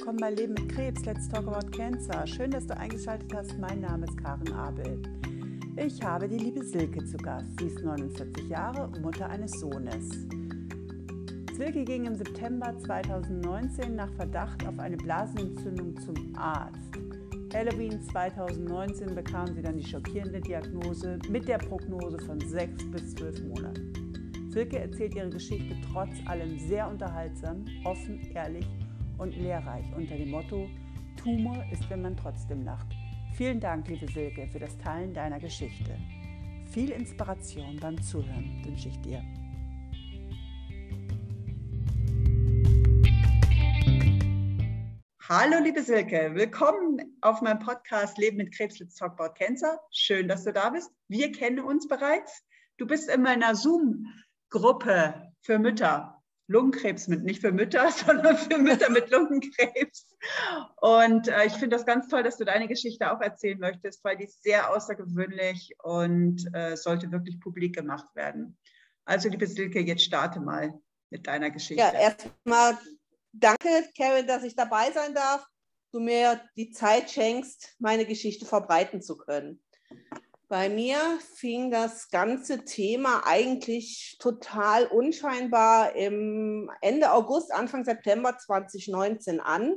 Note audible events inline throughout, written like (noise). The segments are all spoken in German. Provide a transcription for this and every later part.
willkommen bei Leben mit Krebs. Let's talk about cancer. Schön, dass du eingeschaltet hast. Mein Name ist Karen Abel. Ich habe die liebe Silke zu Gast. Sie ist 49 Jahre und Mutter eines Sohnes. Silke ging im September 2019 nach Verdacht auf eine Blasenentzündung zum Arzt. Halloween 2019 bekam sie dann die schockierende Diagnose mit der Prognose von sechs bis zwölf Monaten. Silke erzählt ihre Geschichte trotz allem sehr unterhaltsam, offen, ehrlich und lehrreich unter dem Motto Tumor ist, wenn man trotzdem lacht. Vielen Dank, liebe Silke, für das Teilen deiner Geschichte. Viel Inspiration beim Zuhören wünsche ich dir. Hallo, liebe Silke, willkommen auf meinem Podcast Leben mit Krebs, Let's Talk About Cancer. Schön, dass du da bist. Wir kennen uns bereits. Du bist in meiner Zoom-Gruppe für Mütter. Lungenkrebs mit, nicht für Mütter, (laughs) sondern für Mütter mit Lungenkrebs. Und äh, ich finde das ganz toll, dass du deine Geschichte auch erzählen möchtest, weil die ist sehr außergewöhnlich und äh, sollte wirklich publik gemacht werden. Also, liebe Silke, jetzt starte mal mit deiner Geschichte. Ja, erstmal danke, Karen, dass ich dabei sein darf, du mir die Zeit schenkst, meine Geschichte verbreiten zu können. Bei mir fing das ganze Thema eigentlich total unscheinbar im Ende August, Anfang September 2019 an.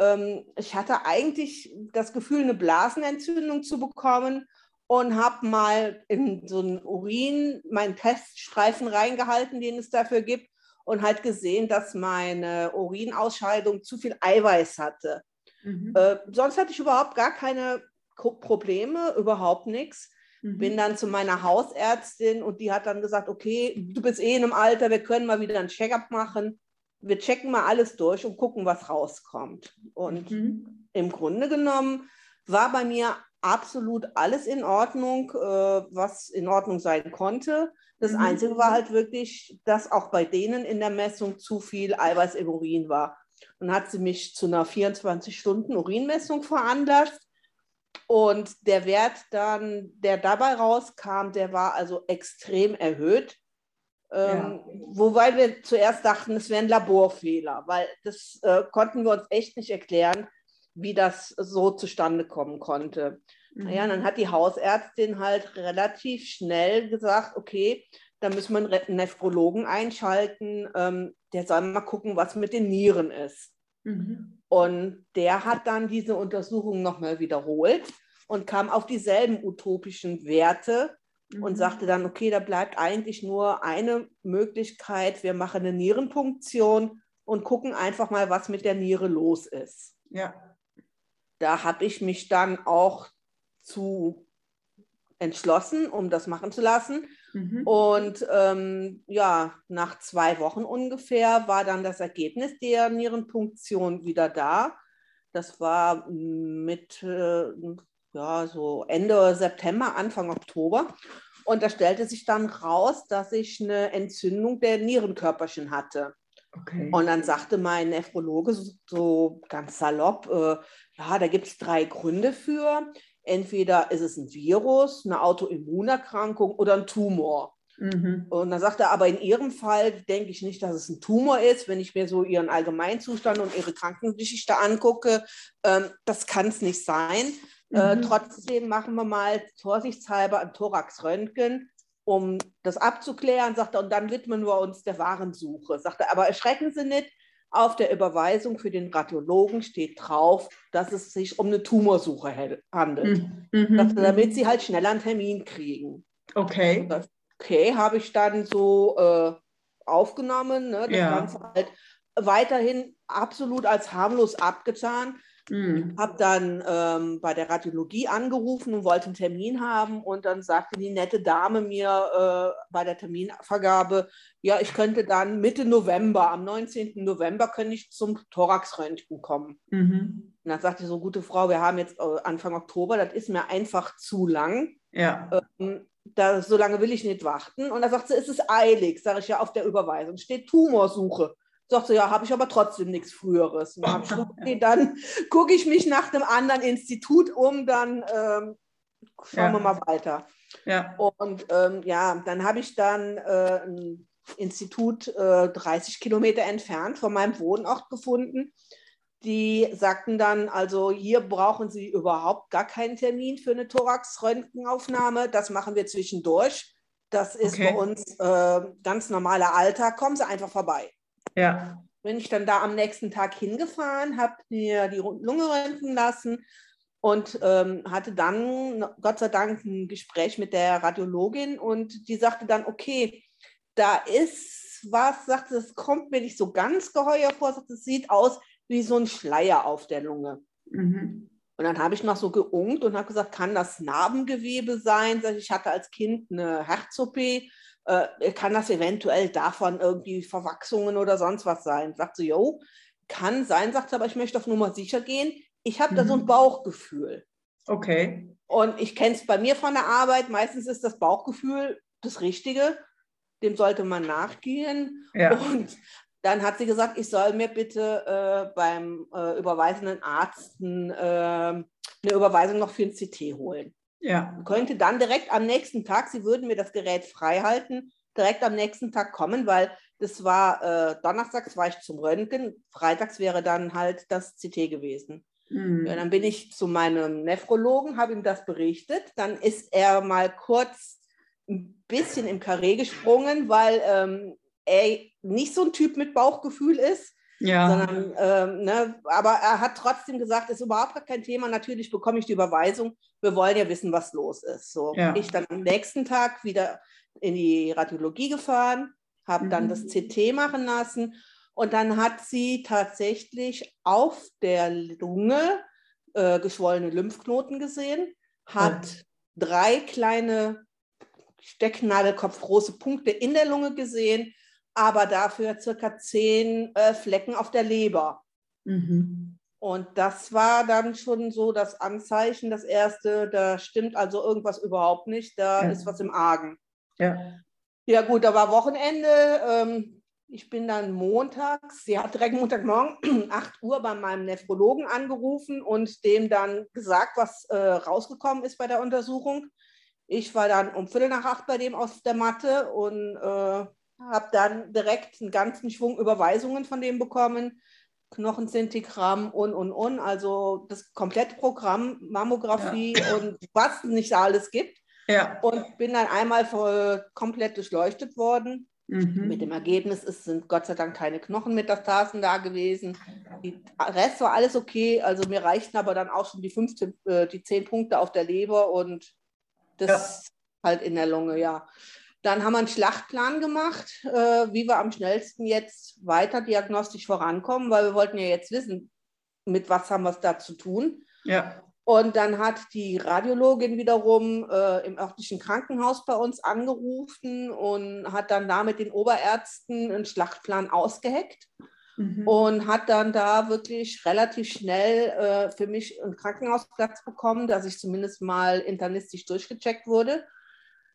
Ähm, ich hatte eigentlich das Gefühl, eine Blasenentzündung zu bekommen und habe mal in so einen Urin meinen Teststreifen reingehalten, den es dafür gibt, und halt gesehen, dass meine Urinausscheidung zu viel Eiweiß hatte. Mhm. Äh, sonst hatte ich überhaupt gar keine Probleme, überhaupt nichts. Mhm. Bin dann zu meiner Hausärztin und die hat dann gesagt, okay, du bist eh in einem Alter, wir können mal wieder ein Check-up machen. Wir checken mal alles durch und gucken, was rauskommt. Und mhm. im Grunde genommen war bei mir absolut alles in Ordnung, äh, was in Ordnung sein konnte. Das mhm. Einzige war halt wirklich, dass auch bei denen in der Messung zu viel Eiweiß im Urin war. Dann hat sie mich zu einer 24-Stunden-Urinmessung veranlasst. Und der Wert dann, der dabei rauskam, der war also extrem erhöht. Ähm, ja. Wobei wir zuerst dachten, es wäre ein Laborfehler, weil das äh, konnten wir uns echt nicht erklären, wie das so zustande kommen konnte. Mhm. Naja, dann hat die Hausärztin halt relativ schnell gesagt, okay, da müssen wir einen Nephrologen einschalten, ähm, der soll mal gucken, was mit den Nieren ist. Mhm. Und der hat dann diese Untersuchung nochmal wiederholt und kam auf dieselben utopischen Werte mhm. und sagte dann, okay, da bleibt eigentlich nur eine Möglichkeit, wir machen eine Nierenpunktion und gucken einfach mal, was mit der Niere los ist. Ja. Da habe ich mich dann auch zu entschlossen, um das machen zu lassen. Mhm. Und ähm, ja, nach zwei Wochen ungefähr war dann das Ergebnis der Nierenpunktion wieder da. Das war mit äh, ja, so Ende September, Anfang Oktober. Und da stellte sich dann raus, dass ich eine Entzündung der Nierenkörperchen hatte. Okay. Und dann sagte mein Nephrologe so, so ganz salopp, äh, ja, da gibt es drei Gründe für. Entweder ist es ein Virus, eine Autoimmunerkrankung oder ein Tumor. Mhm. Und dann sagt er, aber in Ihrem Fall denke ich nicht, dass es ein Tumor ist, wenn ich mir so Ihren Allgemeinzustand und Ihre Krankengeschichte angucke. Ähm, das kann es nicht sein. Äh, mhm. Äh, trotzdem machen wir mal vorsichtshalber ein Thoraxröntgen, um das abzuklären, sagt er, und dann widmen wir uns der Warensuche. Sagt er, aber erschrecken Sie nicht, auf der Überweisung für den Radiologen steht drauf, dass es sich um eine Tumorsuche handelt. Mhm. mhm. Sagt er, damit Sie halt schneller einen Termin kriegen. Okay. Okay, habe ich dann so äh, aufgenommen, ne, das ja. Ganze halt weiterhin absolut als harmlos abgetan. Mhm. Habe dann ähm, bei der Radiologie angerufen und wollte einen Termin haben und dann sagte die nette Dame mir äh, bei der Terminvergabe, ja, ich könnte dann Mitte November, am 19. November könnte ich zum Thoraxröntgen kommen. Mhm. Und dann sagte so, gute Frau, wir haben jetzt äh, Anfang Oktober, das ist mir einfach zu lang. Ja. Ähm, da, so lange will ich nicht warten. Und dann sagt sie, es ist eilig, sage ich ja auf der Überweisung, steht Tumorsuche. Sagt sie, ja, habe ich aber trotzdem nichts Früheres. Dann, (laughs) okay, dann gucke ich mich nach einem anderen Institut um, dann ähm, schauen ja. wir mal weiter. Ja. Und ähm, ja, dann habe ich dann äh, ein Institut äh, 30 Kilometer entfernt von meinem Wohnort gefunden, die sagten dann, also hier brauchen Sie überhaupt gar keinen Termin für eine Thorax-Röntgenaufnahme. Das machen wir zwischendurch. Das ist okay. bei uns äh, ganz normaler Alltag. Kommen Sie einfach vorbei. Ja. Bin ich dann da am nächsten Tag hingefahren, habe mir die Lunge röntgen lassen und ähm, hatte dann Gott sei Dank ein Gespräch mit der Radiologin und die sagte dann, okay, da ist was, sagte, es kommt mir nicht so ganz geheuer vor, sagte, es sieht aus wie so ein Schleier auf der Lunge. Mhm. Und dann habe ich noch so geungt und habe gesagt, kann das Narbengewebe sein? Ich hatte als Kind eine Herz-OP. Äh, kann das eventuell davon irgendwie Verwachsungen oder sonst was sein? Sagt sie, jo, kann sein, sagt sie, aber ich möchte auf Nummer sicher gehen. Ich habe mhm. da so ein mhm. Bauchgefühl. Okay. Und ich kenne es bei mir von der Arbeit. Meistens ist das Bauchgefühl das Richtige. Dem sollte man nachgehen. Ja. Und dann hat sie gesagt, ich soll mir bitte äh, beim äh, überweisenden Arzt äh, eine Überweisung noch für ein CT holen. Ja. Könnte dann direkt am nächsten Tag, sie würden mir das Gerät frei halten, direkt am nächsten Tag kommen, weil das war äh, donnerstags war ich zum Röntgen, freitags wäre dann halt das CT gewesen. Mhm. Ja, dann bin ich zu meinem Nephrologen, habe ihm das berichtet. Dann ist er mal kurz ein bisschen im Karree gesprungen, weil ähm, er nicht so ein Typ mit Bauchgefühl ist. Ja. Sondern, ähm, ne, aber er hat trotzdem gesagt, es ist überhaupt kein Thema. Natürlich bekomme ich die Überweisung. Wir wollen ja wissen, was los ist. So ja. ich dann am nächsten Tag wieder in die Radiologie gefahren, habe mhm. dann das CT machen lassen und dann hat sie tatsächlich auf der Lunge äh, geschwollene Lymphknoten gesehen, hat oh. drei kleine Stecknadelkopfgroße Punkte in der Lunge gesehen aber dafür circa zehn äh, Flecken auf der Leber. Mhm. Und das war dann schon so das Anzeichen, das erste, da stimmt also irgendwas überhaupt nicht, da ja. ist was im Argen. Ja. Ja, gut, da war Wochenende. Ähm, ich bin dann montags, sie hat direkt Montagmorgen (clears throat) 8 Uhr bei meinem Nephrologen angerufen und dem dann gesagt, was äh, rausgekommen ist bei der Untersuchung. Ich war dann um Viertel nach acht bei dem aus der Matte und äh, habe dann direkt einen ganzen Schwung Überweisungen von dem bekommen, Knochenzentigramm und, und, und, also das komplette Programm, Mammographie ja. (laughs) und was es nicht alles gibt. Ja. Und bin dann einmal voll komplett durchleuchtet worden. Mhm. Mit dem Ergebnis ist, sind Gott sei Dank keine Knochenmetastasen da gewesen. Der Rest war alles okay. Also mir reichten aber dann auch schon die 15, äh, die 10 Punkte auf der Leber und das ja. halt in der Lunge, ja. Dann haben wir einen Schlachtplan gemacht, äh, wie wir am schnellsten jetzt weiter diagnostisch vorankommen, weil wir wollten ja jetzt wissen, mit was haben wir es da zu tun. Ja. Und dann hat die Radiologin wiederum äh, im örtlichen Krankenhaus bei uns angerufen und hat dann da mit den Oberärzten einen Schlachtplan ausgeheckt mhm. und hat dann da wirklich relativ schnell äh, für mich einen Krankenhausplatz bekommen, dass ich zumindest mal internistisch durchgecheckt wurde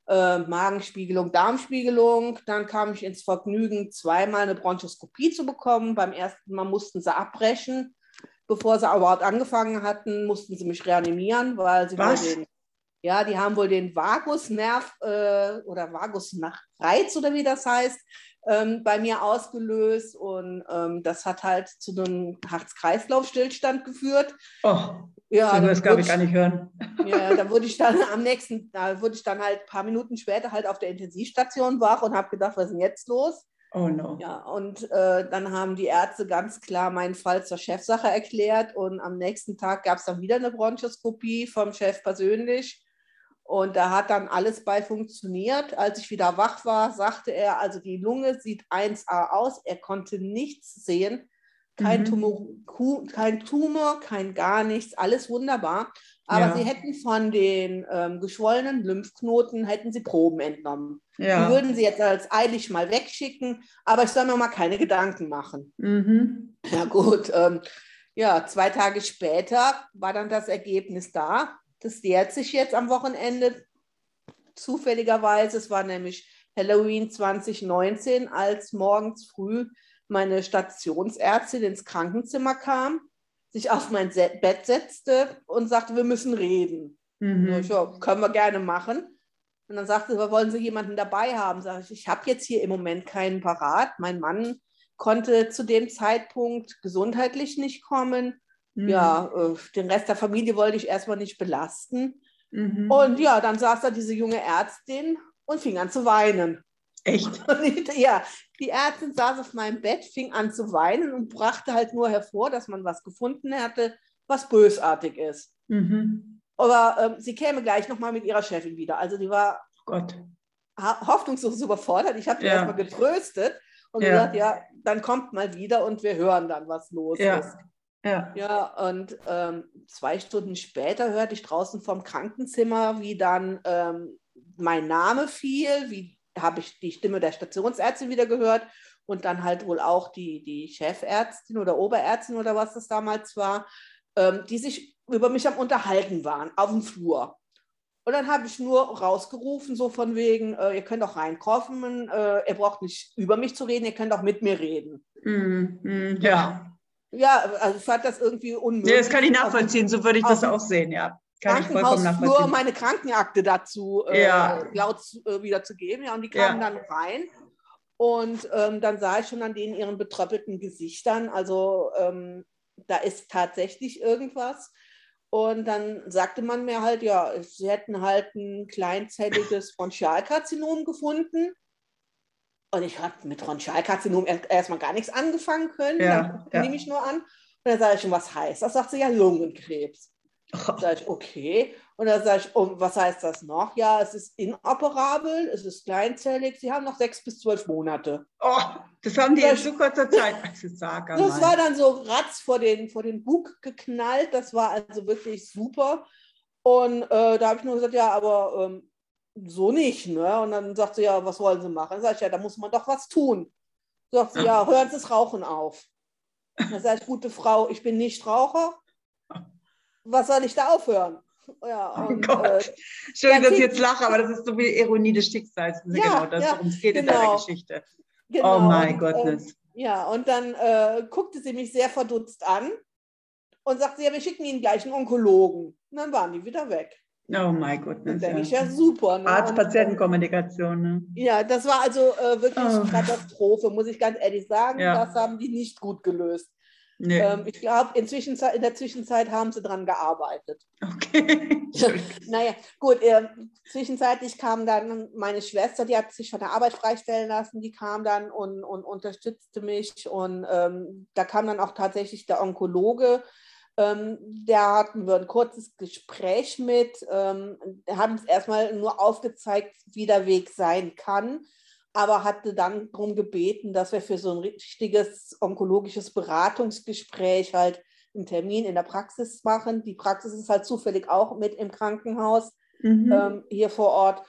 äh, Magenspiegelung, Darmspiegelung. Dann kam ich ins Vergnügen, zweimal eine Bronchoskopie zu bekommen. Beim ersten Mal mussten sie abbrechen. Bevor sie überhaupt angefangen hatten, mussten sie mich reanimieren, weil sie den, ja, die haben wohl den Vagusnerv äh, oder Vagusreiz oder wie das heißt, ähm, bei mir ausgelöst und ähm, das hat halt zu einem Herz-Kreislauf-Stillstand geführt. Oh. Ja, das glaube ich gar nicht hören. Ja, da wurde ich dann (laughs) am nächsten, da wurde ich dann halt ein paar Minuten später halt auf der Intensivstation wach und habe gedacht, was ist denn jetzt los? Oh no. Ja, und äh, dann haben die Ärzte ganz klar meinen Fall zur Chefsache erklärt und am nächsten Tag gab es dann wieder eine Bronchoskopie vom Chef persönlich. Und da hat dann alles bei funktioniert. Als ich wieder wach war, sagte er, also die Lunge sieht 1A aus. Er konnte nichts sehen. Kein, mhm. Tumor, kein Tumor, kein gar nichts, alles wunderbar. Aber ja. sie hätten von den ähm, geschwollenen Lymphknoten, hätten sie Proben entnommen. Ja. Die würden sie jetzt als eilig mal wegschicken, aber ich soll mir mal keine Gedanken machen. Mhm. Ja gut, ähm, ja, zwei Tage später war dann das Ergebnis da. Das jährt sich jetzt am Wochenende zufälligerweise. Es war nämlich Halloween 2019, als morgens früh meine Stationsärztin ins Krankenzimmer kam, sich auf mein Bett setzte und sagte, wir müssen reden. Mhm. Ja, können wir gerne machen. Und dann sagte sie, wollen Sie jemanden dabei haben? Sag ich, ich habe jetzt hier im Moment keinen parat. Mein Mann konnte zu dem Zeitpunkt gesundheitlich nicht kommen. Mhm. Ja, äh, den Rest der Familie wollte ich erstmal nicht belasten. Mhm. Und ja, dann saß da diese junge Ärztin und fing an zu weinen. Echt? (laughs) Ja, die Ärztin saß auf meinem Bett, fing an zu weinen und brachte halt nur hervor, dass man was gefunden hatte, was bösartig ist. Mhm. Aber ähm, sie käme gleich nochmal mit ihrer Chefin wieder. Also die war oh Gott. hoffnungslos überfordert. Ich habe die ja. erstmal getröstet und ja. gesagt, ja, dann kommt mal wieder und wir hören dann, was los ja. ist. Ja. ja, und ähm, zwei Stunden später hörte ich draußen vom Krankenzimmer, wie dann ähm, mein Name fiel, wie habe ich die Stimme der Stationsärztin wieder gehört und dann halt wohl auch die, die Chefärztin oder Oberärztin oder was das damals war, ähm, die sich über mich am Unterhalten waren auf dem Flur. Und dann habe ich nur rausgerufen, so von wegen, äh, ihr könnt auch reinkommen, äh, ihr braucht nicht über mich zu reden, ihr könnt auch mit mir reden. Mm, mm, ja. Ja, also ich fand das irgendwie unmöglich. Ja, das kann ich nachvollziehen, so würde ich das auch sehen, ja. Kann Krankenhaus nur meine Krankenakte dazu äh, ja. laut äh, wieder zu geben. Ja, und die kamen ja. dann rein. Und ähm, dann sah ich schon an denen ihren betröppelten Gesichtern, also ähm, da ist tatsächlich irgendwas. Und dann sagte man mir halt, ja, sie hätten halt ein kleinzelliges (laughs) Bronchialkarzinom gefunden. Und ich habe mit Bronchialkarzinom erstmal gar nichts angefangen können. Ja, ja. nehme ich nur an. Und dann sage ich schon, was heißt das? Sagt sie ja Lungenkrebs. Oh. Sag ich, okay. Und dann sage ich, oh, was heißt das noch? Ja, es ist inoperabel, es ist kleinzellig, Sie haben noch sechs bis zwölf Monate. Oh, das haben die in so kurzer Zeit. Das, das war dann so ratz vor den, vor den Bug geknallt. Das war also wirklich super. Und äh, da habe ich nur gesagt, ja, aber ähm, so nicht. Ne? Und dann sagt sie, ja, was wollen Sie machen? Dann sage ich, ja, da muss man doch was tun. Sagt sie, ja, hören Sie das Rauchen auf. Dann sage ich, gute Frau, ich bin nicht Raucher. Was soll ich da aufhören? Ja, oh und, oh Gott. Äh, Schön, dass ich jetzt lache, aber das ist so wie Ironie des Schicksals. Ja, genau das, ja, worum es geht genau. in deiner Geschichte. Genau. Oh mein Gott. Ähm, ja, und dann äh, guckte sie mich sehr verdutzt an und sagte, ja, wir schicken Ihnen gleich einen Onkologen. Und dann waren die wieder weg. Oh mein Gott. Das denke ich ja super. Ne? Arzt-Patienten-Kommunikation. Ne? Ja, das war also äh, wirklich oh. Katastrophe, muss ich ganz ehrlich sagen. Ja. Das haben die nicht gut gelöst. Nee. Ähm, ich glaube, in, in, der Zwischenzeit haben sie dran gearbeitet. Okay. (laughs) naja, gut. Äh, zwischenzeitlich kam dann meine Schwester, die hat sich von der Arbeit freistellen lassen, die kam dann und, und unterstützte mich. Und ähm, da kam dann auch tatsächlich der Onkologe. Ähm, da hatten wir ein kurzes Gespräch mit. Ähm, haben uns erstmal nur aufgezeigt, wie der Weg sein kann aber hatte dann darum gebeten, dass wir für so ein richtiges onkologisches Beratungsgespräch halt einen Termin in der Praxis machen. Die Praxis ist halt zufällig auch mit im Krankenhaus mhm. ähm, hier vor Ort.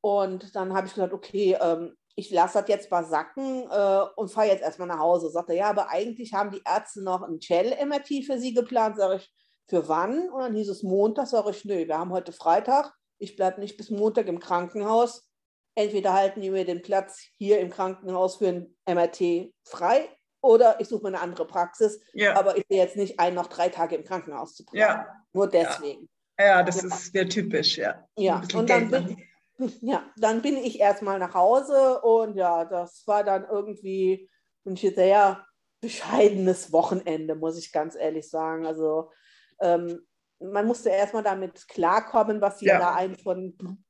Und dann habe ich gesagt, okay, ähm, ich lasse das jetzt mal sacken äh, und fahre jetzt erstmal nach Hause. Sagt er, ja, aber eigentlich haben die Ärzte noch ein Shell-MRT für Sie geplant. Sage ich, für wann? Und dann hieß es Montag. Sage ich, nö, wir haben heute Freitag. Ich bleibe nicht bis Montag im Krankenhaus entweder halten die mir den Platz hier im Krankenhaus für ein MRT frei oder ich suche mir eine andere Praxis. Ja. Aber ich sehe jetzt nicht ein, noch drei Tage im Krankenhaus zu bleiben. Ja. Nur deswegen. Ja, ja das ist sehr typisch, ja. Ja, und dann bin, (laughs) ja, dann bin ich erstmal nach Hause und ja, das war dann irgendwie ein sehr bescheidenes Wochenende, muss ich ganz ehrlich sagen. Also ähm, man musste erstmal damit klarkommen, was sie ja. da einen von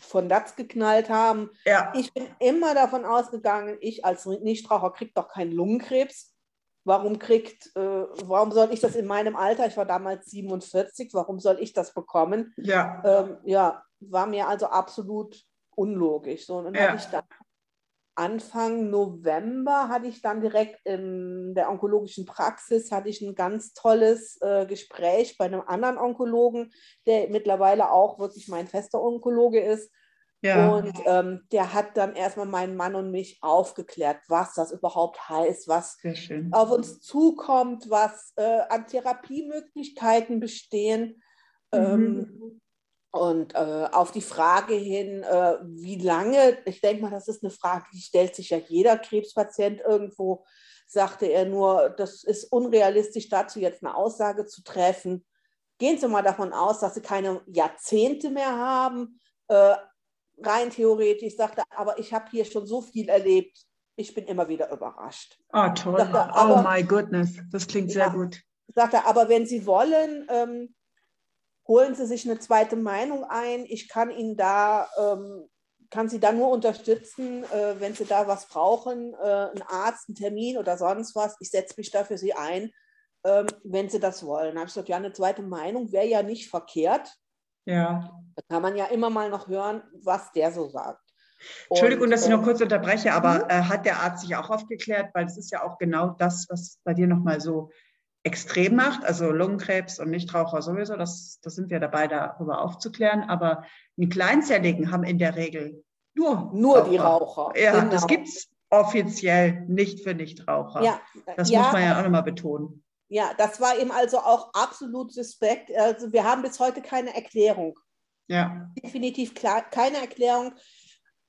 von Latz geknallt haben. Ja. Ich bin immer davon ausgegangen, ich als Nichtraucher kriege doch keinen Lungenkrebs. Warum kriegt, äh, warum soll ich das in meinem Alter, ich war damals 47, warum soll ich das bekommen? Ja, ähm, ja war mir also absolut unlogisch. So, und dann ja. habe ich dann Anfang November hatte ich dann direkt in der onkologischen Praxis hatte ich ein ganz tolles äh, Gespräch bei einem anderen Onkologen, der mittlerweile auch wirklich mein fester Onkologe ist. Ja. Und ähm, der hat dann erstmal meinen Mann und mich aufgeklärt, was das überhaupt heißt, was auf uns zukommt, was äh, an Therapiemöglichkeiten bestehen. Mhm. Ähm, und äh, auf die Frage hin, äh, wie lange, ich denke mal, das ist eine Frage, die stellt sich ja jeder Krebspatient irgendwo, sagte er nur, das ist unrealistisch, dazu jetzt eine Aussage zu treffen. Gehen Sie mal davon aus, dass Sie keine Jahrzehnte mehr haben. Äh, rein theoretisch sagte er, aber ich habe hier schon so viel erlebt. ich bin immer wieder überrascht. Ah, oh, toll. Aber, oh my goodness, das klingt sehr ja, gut. Sagt er, aber wenn Sie wollen, ähm, holen Sie sich eine zweite Meinung ein. Ich kann Ihnen da, ähm, kann Sie da nur unterstützen, äh, wenn Sie da was brauchen, äh, einen Arzt, einen Termin oder sonst was. Ich setze mich da für Sie ein, ähm, wenn Sie das wollen. Da habe ich gesagt, ja, eine zweite Meinung wäre ja nicht verkehrt. Ja. Da kann man ja immer mal noch hören, was der so sagt. Entschuldigung, und, dass ich noch ähm, kurz unterbreche, aber mhm. äh, hat der Arzt sich auch aufgeklärt, weil das ist ja auch genau das, was bei dir nochmal so extrem macht, also Lungenkrebs und Nichtraucher sowieso, das, das sind wir dabei, darüber aufzuklären, aber die Kleinzelligen haben in der Regel nur, nur Raucher. die Raucher. Ja, genau. das gibt es offiziell nicht für Nichtraucher. Ja, das ja, muss man ja auch nochmal betonen. Ja, das war eben also auch absolut suspekt. Also wir haben bis heute keine Erklärung. Ja. Definitiv klar, keine Erklärung.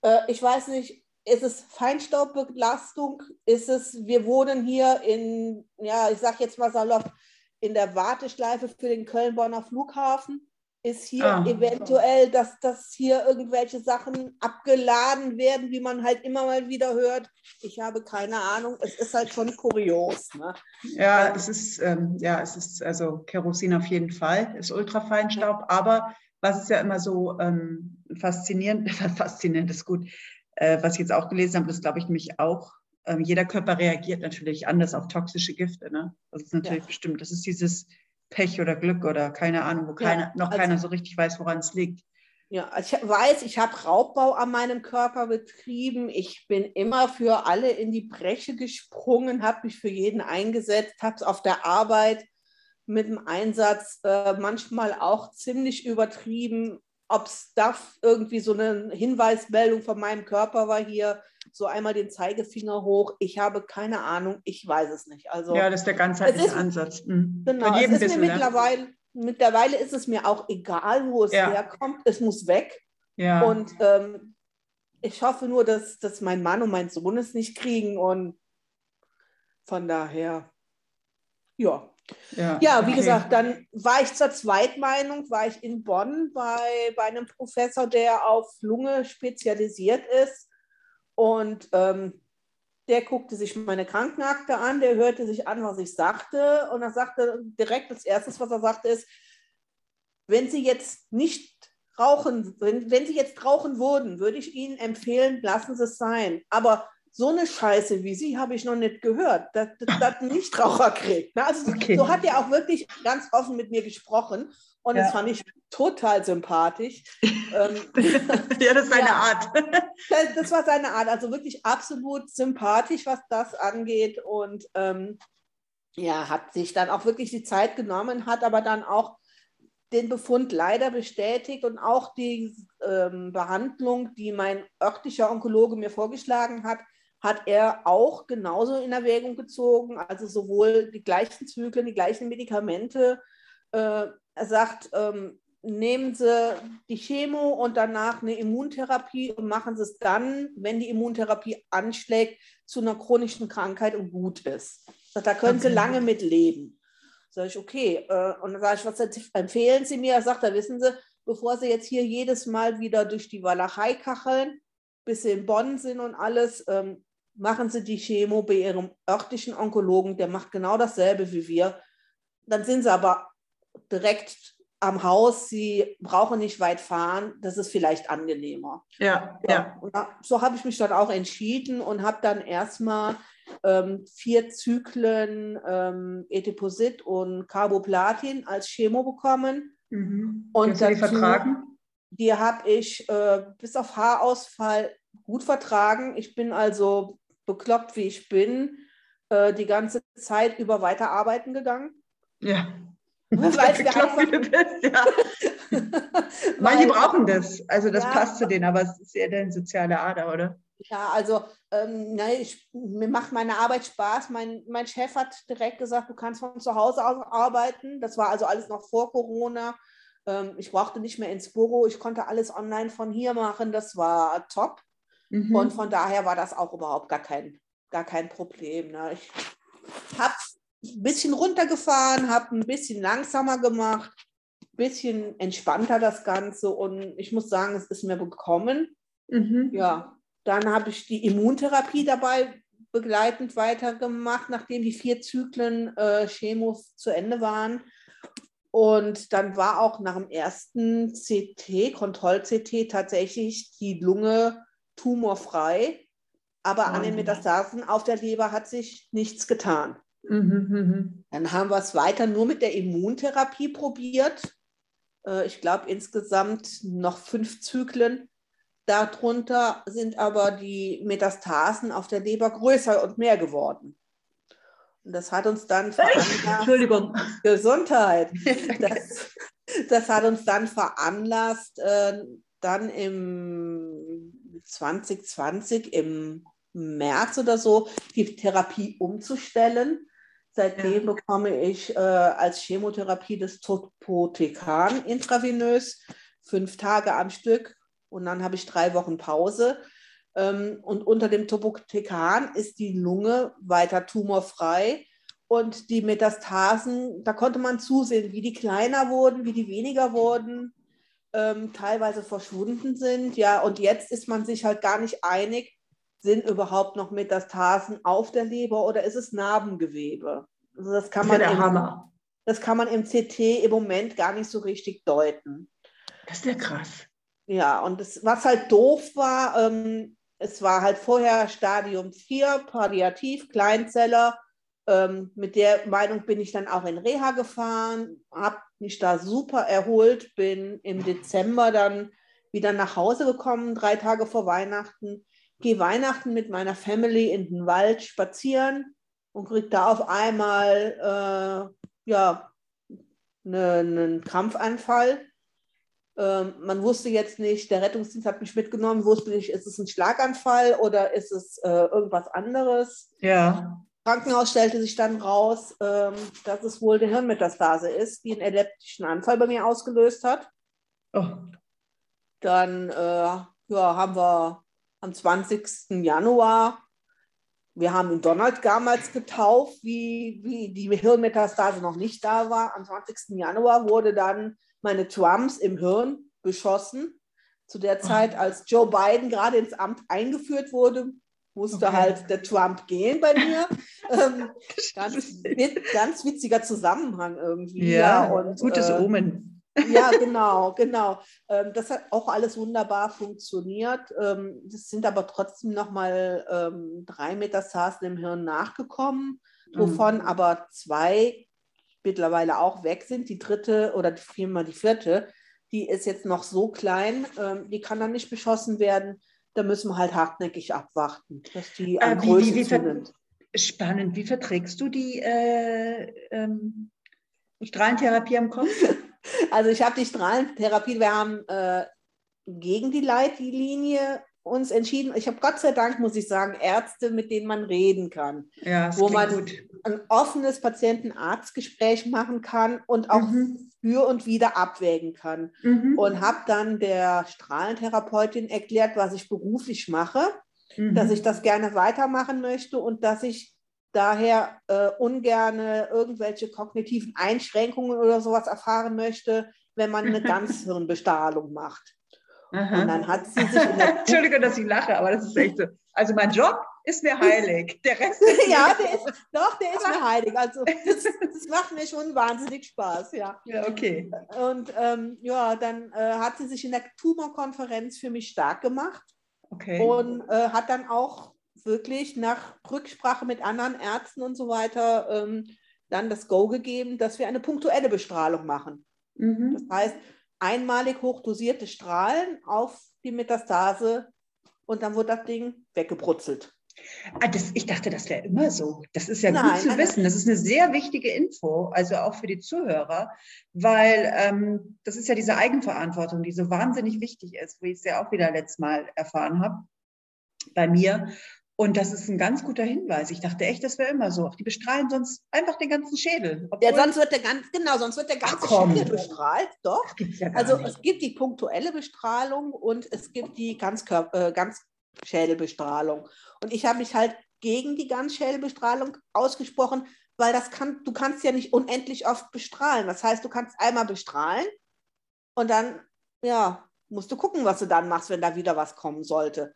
Äh, ich weiß nicht, ist es Feinstaubbelastung? Ist es, wir wohnen hier in, ja, ich sage jetzt mal salopp, in der Warteschleife für den Köln-Bonner Flughafen? Ist hier ah. eventuell, dass, dass hier irgendwelche Sachen abgeladen werden, wie man halt immer mal wieder hört? Ich habe keine Ahnung. Es ist halt schon kurios. Ne? Ja, ähm, es ist, ähm, ja, es ist also Kerosin auf jeden Fall, ist Ultrafeinstaub, aber was ist ja immer so ähm, faszinierend, (laughs) faszinierend ist gut, äh, was ich jetzt auch gelesen habe, das glaube ich nämlich auch, ähm, jeder Körper reagiert natürlich anders auf toxische Gifte. Ne? Das ist natürlich ja. bestimmt, das ist dieses Pech oder Glück oder keine Ahnung, wo keiner, ja, noch also, keiner so richtig weiß, woran es liegt. Ja, also ich weiß, ich habe Raubbau an meinem Körper betrieben. Ich bin immer für alle in die Breche gesprungen, habe mich für jeden eingesetzt, habe es auf der Arbeit mit dem Einsatz äh, manchmal auch ziemlich übertrieben. Ob es da irgendwie so eine Hinweismeldung von meinem Körper war hier, so einmal den Zeigefinger hoch. Ich habe keine Ahnung, ich weiß es nicht. Also, ja, das ist der ganzheitliche Ansatz. Mhm. Genau, es ist bisschen, mir mittlerweile, ja. mittlerweile ist es mir auch egal, wo es ja. herkommt. Es muss weg. Ja. Und ähm, ich hoffe nur, dass, dass mein Mann und mein Sohn es nicht kriegen. Und von daher, ja, ja, ja wie okay. gesagt, dann war ich zur Zweitmeinung, war ich in Bonn bei, bei einem Professor, der auf Lunge spezialisiert ist. Und ähm, der guckte sich meine Krankenakte an, der hörte sich an, was ich sagte. Und er sagte direkt als erstes, was er sagte, ist, wenn Sie jetzt nicht rauchen, wenn, wenn Sie jetzt rauchen würden, würde ich Ihnen empfehlen, lassen Sie es sein. Aber so eine Scheiße wie sie habe ich noch nicht gehört, dass das ein (laughs) Nichtraucher kriegt. Ne? Also okay. so hat er auch wirklich ganz offen mit mir gesprochen und ja. das fand ich total sympathisch. Ähm, (laughs) ja, das ist seine ja, Art. (laughs) das, das, war seine Art, also wirklich absolut sympathisch, was das angeht und ähm, ja, hat sich dann auch wirklich die Zeit genommen, hat aber dann auch den Befund leider bestätigt und auch die ähm, Behandlung, die mein örtlicher Onkologe mir vorgeschlagen hat, hat er auch genauso in Erwägung gezogen, also sowohl die gleichen Zyklen, die gleichen Medikamente. Äh, er sagt, ähm, nehmen Sie die Chemo und danach eine Immuntherapie und machen Sie es dann, wenn die Immuntherapie anschlägt, zu einer chronischen Krankheit und gut ist. Da können. Sie lange mit leben. Sag ich, okay. Äh, und dann sage ich, was empfehlen Sie mir? Er sagt, da wissen Sie, bevor Sie jetzt hier jedes Mal wieder durch die Walachei kacheln, bis Sie in Bonn sind und alles, ähm, machen Sie die Chemo bei Ihrem örtlichen Onkologen, der macht genau dasselbe wie wir. Dann sind Sie aber direkt am Haus, Sie brauchen nicht weit fahren, das ist vielleicht angenehmer. Ja, ja. ja. so habe ich mich dann auch entschieden und habe dann erstmal ähm, vier Zyklen ähm, Etiposit und Carboplatin als Chemo bekommen. Mhm. Und dazu, die vertragen? Die habe ich äh, bis auf Haarausfall gut vertragen. Ich bin also bekloppt wie ich bin, äh, die ganze Zeit über weiterarbeiten gegangen. Ja. Weil bekloppt, wie du bist, ja. (laughs) Manche brauchen das. Also das ja, passt zu denen, aber es ist eher eine soziale Ader, oder? Ja, also ähm, ne, ich, mir macht meine Arbeit Spaß. Mein, mein Chef hat direkt gesagt, du kannst von zu Hause aus arbeiten. Das war also alles noch vor Corona. Ähm, ich brauchte nicht mehr ins Büro. Ich konnte alles online von hier machen. Das war top. Mhm. Und von daher war das auch überhaupt gar kein, gar kein Problem. Ne? Ich habe ein bisschen runtergefahren, habe ein bisschen langsamer gemacht, ein bisschen entspannter das Ganze und ich muss sagen, es ist mir bekommen. Mhm. Ja, dann habe ich die Immuntherapie dabei begleitend weitergemacht, nachdem die vier Zyklen äh, Chemo zu Ende waren. Und dann war auch nach dem ersten CT, Kontroll-CT, tatsächlich die Lunge tumorfrei. Aber an den Metastasen auf der Leber hat sich nichts getan. Mhm, mhm. Dann haben wir es weiter nur mit der Immuntherapie probiert. Äh, ich glaube insgesamt noch fünf Zyklen. Darunter sind aber die Metastasen auf der Leber größer und mehr geworden. Und das hat uns dann veranlasst. Entschuldigung. Gesundheit. (laughs) Das, das hat uns dann veranlasst, äh, dann im 2020, im März oder so, die Therapie umzustellen. Seitdem ja. bekomme ich äh, als Chemotherapie das Topotecan intravenös, fünf Tage am Stück und dann habe ich drei Wochen Pause. Ähm, und unter dem Topotecan ist die Lunge weiter tumorfrei. Und die Metastasen, da konnte man zusehen, wie die kleiner wurden, wie die weniger wurden, ähm, teilweise verschwunden sind. Ja, und jetzt ist man sich halt gar nicht einig, sind überhaupt noch Metastasen auf der Leber oder ist es Narbengewebe? Also das kann man, im, das kann man im CT im Moment gar nicht so richtig deuten. Das ist ja krass. Ja, und das, was halt doof war, ähm, es war halt vorher Stadium 4, Palliativ, Kleinzeller. Ähm, mit der Meinung bin ich dann auch in Reha gefahren, habe mich da super erholt, bin im Dezember dann wieder nach Hause gekommen, drei Tage vor Weihnachten. Gehe Weihnachten mit meiner Family in den Wald spazieren und kriege da auf einmal äh, ja, einen ne, Krampfanfall ähm, man wusste jetzt nicht, der Rettungsdienst hat mich mitgenommen, wusste nicht, ist es ein Schlaganfall oder ist es äh, irgendwas anderes. Ja. Krankenhaus stellte sich dann raus, ähm, dass es wohl eine Hirnmetastase ist, die einen epileptischen Anfall bei mir ausgelöst hat. Oh. Dann äh, ja, haben wir am 20. Januar, wir haben ihn Donald damals getauft, wie, wie die Hirnmetastase noch nicht da war. Am 20. Januar wurde dann meine Trumps im Hirn beschossen. Zu der Zeit, als Joe Biden gerade ins Amt eingeführt wurde, musste okay. halt der Trump gehen bei mir. (laughs) ähm, ganz, ganz, witziger Zusammenhang irgendwie. Ja, ja und, gutes äh, Omen. Ja, (laughs) genau, genau. Ähm, das hat auch alles wunderbar funktioniert. Ähm, es sind aber trotzdem nochmal ähm, drei Metastasen im Hirn nachgekommen, wovon mhm. aber zwei mittlerweile auch weg sind. Die dritte oder vielmehr die vierte, die ist jetzt noch so klein, ähm, die kann dann nicht beschossen werden. Da müssen wir halt hartnäckig abwarten, dass die an äh, Größe wie, wie zunimmt. Spannend. Wie verträgst du die äh, ähm, Strahlentherapie am Kopf? (laughs) Also ich habe die Strahlentherapie, wir haben äh, gegen die Leitlinie uns entschieden. Ich habe Gott sei Dank, muss ich sagen, Ärzte, mit denen man reden kann. Ja, wo man gut. ein offenes Patienten-Arzt-Gespräch machen kann und auch mhm. für und wieder abwägen kann. Mhm. Und habe dann der Strahlentherapeutin erklärt, was ich beruflich mache, mhm. dass ich das gerne weitermachen möchte und dass ich daher äh, ungerne irgendwelche kognitiven Einschränkungen oder sowas erfahren möchte, wenn man eine (laughs) Ganzhirnbestrahlung macht. Aha. Und dann hat sie sich. (laughs) Entschuldige, dass ich lache, aber das ist echt so. Also mein Job ist mir heilig. Der Rest ist (laughs) Ja, der ist, doch, der ist mir heilig. Also das, das, macht mir schon wahnsinnig Spaß, ja. (laughs) Ja, okay. Und ähm, ja, dann äh, hat sie sich in der Tumorkonferenz für mich stark gemacht. Okay. Und äh, hat dann auch wirklich nach Rücksprache mit anderen Ärzten und so weiter ähm, dann das Go gegeben, dass wir eine punktuelle Bestrahlung machen. Mhm. Das heißt, einmalig hochdosierte Strahlen auf die Metastase und dann wird das Ding weggebrutzelt. Ah, das, ich dachte, das wäre immer so. Das ist ja nein, gut zu nein, wissen. Das ist eine sehr wichtige Info, also auch für die Zuhörer, weil ähm, das ist ja diese Eigenverantwortung, die so wahnsinnig wichtig ist, wie ich es ja auch wieder letztes Mal erfahren habe bei mir. Und das ist ein ganz guter Hinweis. Ich dachte echt, das wäre immer so. Die bestrahlen sonst einfach den ganzen Schädel. Ja, sonst wird der ganz, genau, sonst wird der ganze Ach, Schädel bestrahlt. Doch. Ja also nicht. es gibt die punktuelle Bestrahlung und es gibt die Ganzkörper, äh, Ganzschädelbestrahlung. Und ich habe mich halt gegen die Ganzschädelbestrahlung ausgesprochen, weil das kann, du kannst ja nicht unendlich oft bestrahlen. Das heißt, du kannst einmal bestrahlen und dann, ja, musst du gucken, was du dann machst, wenn da wieder was kommen sollte.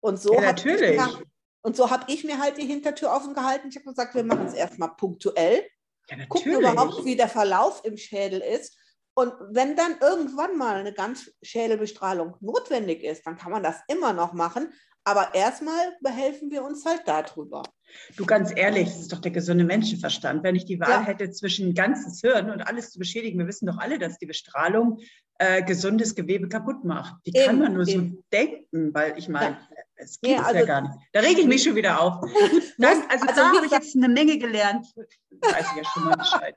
Und so Ja, hab ich natürlich. mir- und so habe ich mir halt die Hintertür offen gehalten. Ich habe gesagt, wir machen es erstmal punktuell, Ja, gucken natürlich. überhaupt, wie der Verlauf im Schädel ist. Und wenn dann irgendwann mal eine Ganzschädelbestrahlung notwendig ist, dann kann man das immer noch machen. Aber erstmal behelfen wir uns halt darüber. Du ganz ehrlich, das ist doch der gesunde Menschenverstand. Wenn ich die Wahl Ja. hätte zwischen ganzes Hirn und alles zu beschädigen, wir wissen doch alle, dass die Bestrahlung äh, gesundes Gewebe kaputt macht. Wie kann Eben, man nur so eben. denken? Weil ich meine, es es ja also- gar nicht. Da rege ich mich schon wieder auf. (laughs) Danke. (laughs) Also, also da habe ich jetzt eine Menge gelernt. Weiß ich ja schon mal Bescheid.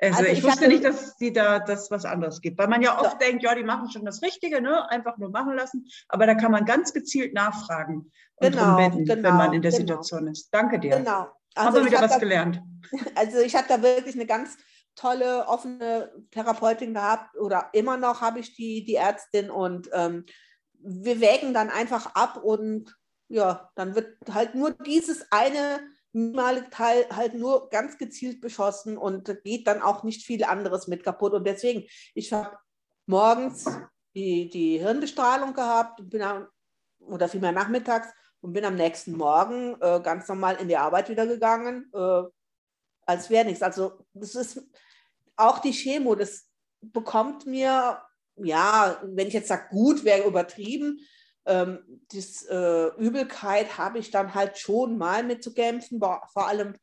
Also, Also ich, ich wusste nicht, dass die da das was anderes gibt. Weil man ja oft Ja. denkt, ja, die machen schon das Richtige, ne? einfach nur machen lassen. Aber da kann man ganz gezielt nachfragen und Genau, bitten, wenn genau, man in der genau. Situation ist. Danke dir. Genau. Haben Also wir ich wieder habe was da, gelernt. (laughs) also ich hab da wirklich eine ganz tolle, offene Therapeutin gehabt oder immer noch habe ich die, die Ärztin und ähm, wir wägen dann einfach ab und ja, dann wird halt nur dieses eine minimale Teil halt nur ganz gezielt beschossen und geht dann auch nicht viel anderes mit kaputt. Und deswegen, ich habe morgens die, die Hirnbestrahlung gehabt bin am, oder vielmehr nachmittags und bin am nächsten Morgen äh, ganz normal in die Arbeit wieder gegangen, äh, als wäre nichts. Also das ist auch die Chemo, das bekommt mir, ja, wenn ich jetzt sage, gut, wäre übertrieben. Ähm, das äh, Übelkeit habe ich dann halt schon mal mit zu kämpfen, vor allem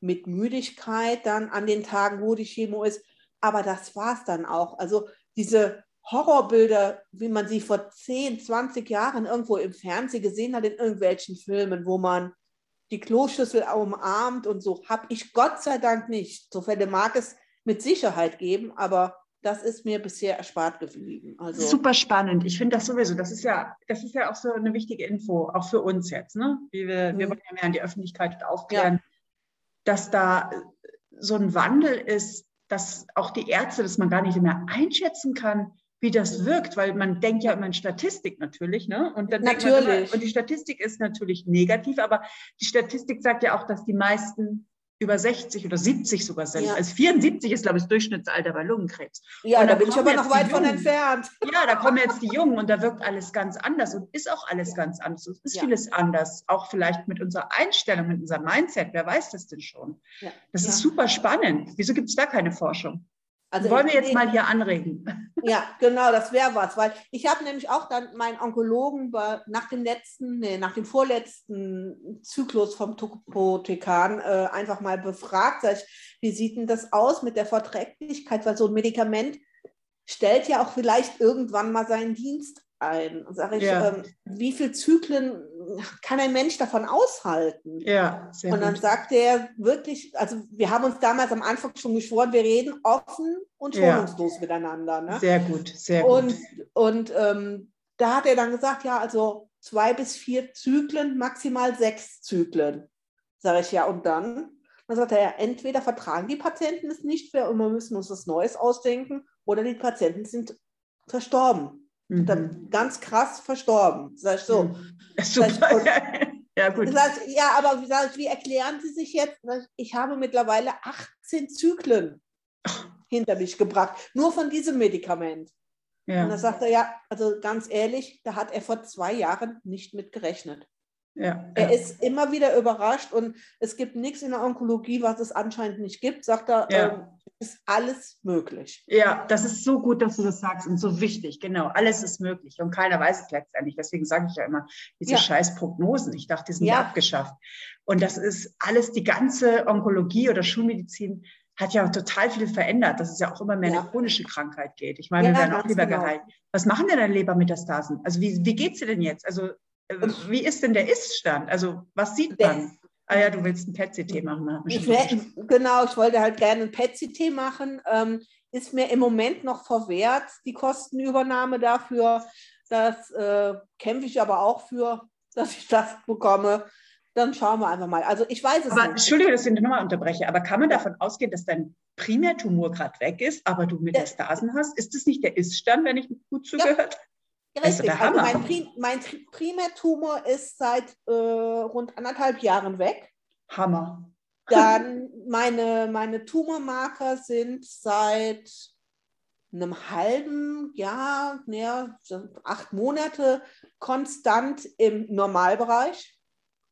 mit Müdigkeit dann an den Tagen, wo die Chemo ist. Aber das war es dann auch. Also diese Horrorbilder, wie man sie vor 10, 20 Jahren irgendwo im Fernsehen gesehen hat, in irgendwelchen Filmen, wo man die Kloschüssel umarmt und so, habe ich Gott sei Dank nicht. So Fälle mag es mit Sicherheit geben, aber das ist mir bisher erspart geblieben. Also, Super spannend. Ich finde das sowieso. Das ist ja, das ist ja auch so eine wichtige Info, auch für uns jetzt. Ne? Wie wir, wir Mhm. wollen ja mehr an die Öffentlichkeit und aufklären, dass da so ein Wandel ist, dass auch die Ärzte, dass man gar nicht mehr einschätzen kann, wie das wirkt, weil man denkt ja immer in Statistik natürlich, ne? Und dann man immer, Natürlich. und die Statistik ist natürlich negativ, aber die Statistik sagt ja auch, dass die meisten über 60 oder 70 sogar sind. Ja. Also 74 ist, glaube ich, das Durchschnittsalter bei Lungenkrebs. ja, da bin ich aber noch weit von entfernt. Ja, da kommen jetzt die Jungen und da wirkt alles ganz anders und ist auch alles ganz anders. Es ist Ja. vieles anders, auch vielleicht mit unserer Einstellung, mit unserem Mindset. Wer weiß das denn schon? Ja. Das Ja. ist super spannend. Wieso gibt es da keine Forschung? Also Wollen wir jetzt mal hier anregen? (laughs) Ja, genau, das wäre was, weil ich habe nämlich auch dann meinen Onkologen nach dem letzten, nee, nach dem vorletzten Zyklus vom Topotekan äh, einfach mal befragt, sag ich, wie sieht denn das aus mit der Verträglichkeit, weil so ein Medikament stellt ja auch vielleicht irgendwann mal seinen Dienst ein. Sag ich, Ja. ähm, wie viele Zyklen kann ein Mensch davon aushalten? Ja, sehr Und dann gut. sagte er wirklich, also wir haben uns damals am Anfang schon geschworen, wir reden offen und Ja. schonungslos miteinander. Ne? Sehr gut, sehr gut. Und, und ähm, da hat er dann gesagt, ja, also zwei bis vier Zyklen, maximal sechs Zyklen. Sage ich ja, und dann? Dann sagt er ja, entweder vertragen die Patienten es nicht mehr und wir müssen uns was Neues ausdenken, oder die Patienten sind verstorben. Mhm. Dann ganz krass verstorben. Sag ich so. Mhm. Super. Und- (laughs) ja, gut. Er sagt, ja, aber wie, sag ich, wie erklären Sie sich jetzt? Sag ich, Ich habe mittlerweile 18 Zyklen (laughs) hinter mich gebracht, nur von diesem Medikament. Und dann Ja, sagt er, ja, also ganz ehrlich, da hat er vor zwei Jahren nicht mit gerechnet. ja, Er ja. ist immer wieder überrascht und es gibt nichts in der Onkologie, was es anscheinend nicht gibt, sagt er, Ja. ähm, ist alles möglich. Ja, das ist so gut, dass du das sagst und so wichtig. Genau, alles ist möglich und keiner weiß es letztendlich. Deswegen sage ich ja immer, diese Ja. scheiß Prognosen, ich dachte, die sind Ja. abgeschafft. Und das ist alles, die ganze Onkologie oder Schulmedizin hat ja total viel verändert, dass es ja auch immer mehr Ja. eine chronische Krankheit geht. Ich meine, wir werden auch lieber genau. geheilt. Was machen denn deine Lebermetastasen? Also wie, wie geht es dir denn jetzt? Also äh, wie ist denn der Ist-Stand? Also was sieht man? Ah ja, du willst ein PET-CT machen. Ich wär, genau, ich wollte halt gerne ein PET-CT machen. Ähm, ist mir im Moment noch verwehrt, die Kostenübernahme dafür. Das äh, kämpfe ich aber auch für, (laughs) dass ich das bekomme. Dann schauen wir einfach mal. Also ich weiß es Aber nicht. Entschuldige, dass ich dich nochmal unterbreche, aber kann man davon ausgehen, dass dein Primärtumor gerade weg ist, aber du Metastasen hast? Ist das nicht der Ist-Stand, wenn ich gut zugehört? Ja, Also Richtig. Also Hammer. mein, Prim mein Primärtumor ist seit äh, rund anderthalb Jahren weg. Hammer. (laughs) Dann meine, meine Tumormarker sind seit einem halben Jahr, ja, acht Monate konstant im Normalbereich.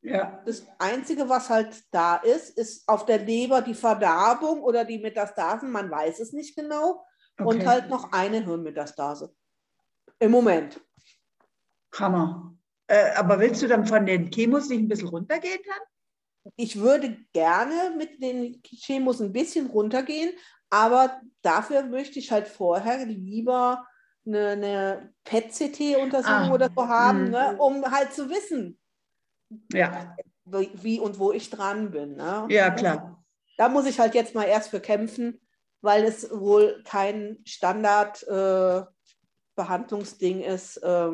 Ja. Das Einzige, was halt da ist, ist auf der Leber die Verdarbung oder die Metastasen, man weiß es nicht genau. Okay. Und halt noch eine Hirnmetastase. Im Moment. Hammer. Äh, aber willst du dann von den Chemos nicht ein bisschen runtergehen dann? Ich würde gerne mit den Chemos ein bisschen runtergehen, aber dafür möchte ich halt vorher lieber eine, eine PET-CT-Untersuchung ah, oder so haben, ne, mhm. um halt zu wissen, ja. wie und wo ich dran bin. Ne? Ja, klar. Da muss ich halt jetzt mal erst für kämpfen, weil es wohl kein Standardbehandlungsding äh, ist, äh,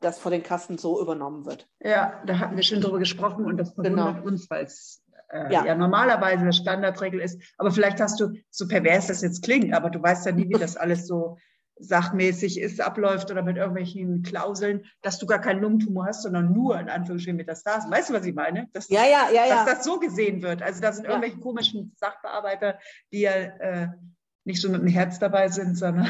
das von den Kassen so übernommen wird. Ja, da hatten wir schon drüber gesprochen und das verwundert genau. uns, weil es äh, ja. ja. normalerweise eine Standardregel ist. Aber vielleicht hast du, so pervers das jetzt klingt, aber du weißt ja nie, wie das (laughs) alles so sachmäßig ist, abläuft oder mit irgendwelchen Klauseln, dass du gar keinen Lungentumor hast, sondern nur in Anführungsstrichen Metastasen. Weißt du, was ich meine? Dass, ja, ja, ja, dass das so gesehen wird. Also da sind ja. irgendwelche komischen Sachbearbeiter, die ja äh, nicht so mit dem Herz dabei sind, sondern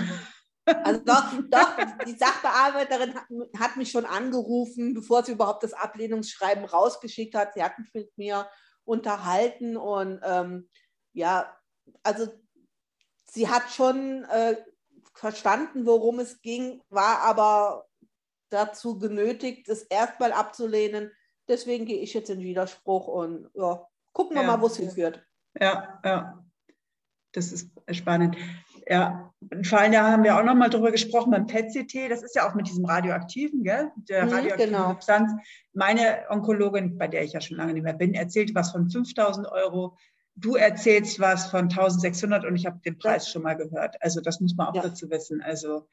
also doch, doch, die Sachbearbeiterin hat, hat, mich schon angerufen, bevor sie überhaupt das Ablehnungsschreiben rausgeschickt hat. Sie hat mich mit mir unterhalten und ähm, ja, also sie hat schon äh, verstanden, worum es ging, war aber dazu genötigt, es erstmal abzulehnen. Deswegen gehe ich jetzt in Widerspruch und ja, gucken wir ja. mal, wo es hinführt. Ja, ja. Das ist spannend. Ja, vor allem da haben wir auch noch mal drüber gesprochen beim PET-CT. Das ist ja auch mit diesem radioaktiven, gell? der mhm, radioaktiven genau. Substanz. Meine Onkologin, bei der ich ja schon lange nicht mehr bin, erzählt was von 5000 Euro du erzählst was von 1600 und ich habe den Preis schon mal gehört. Also das muss man auch ja. dazu wissen. Also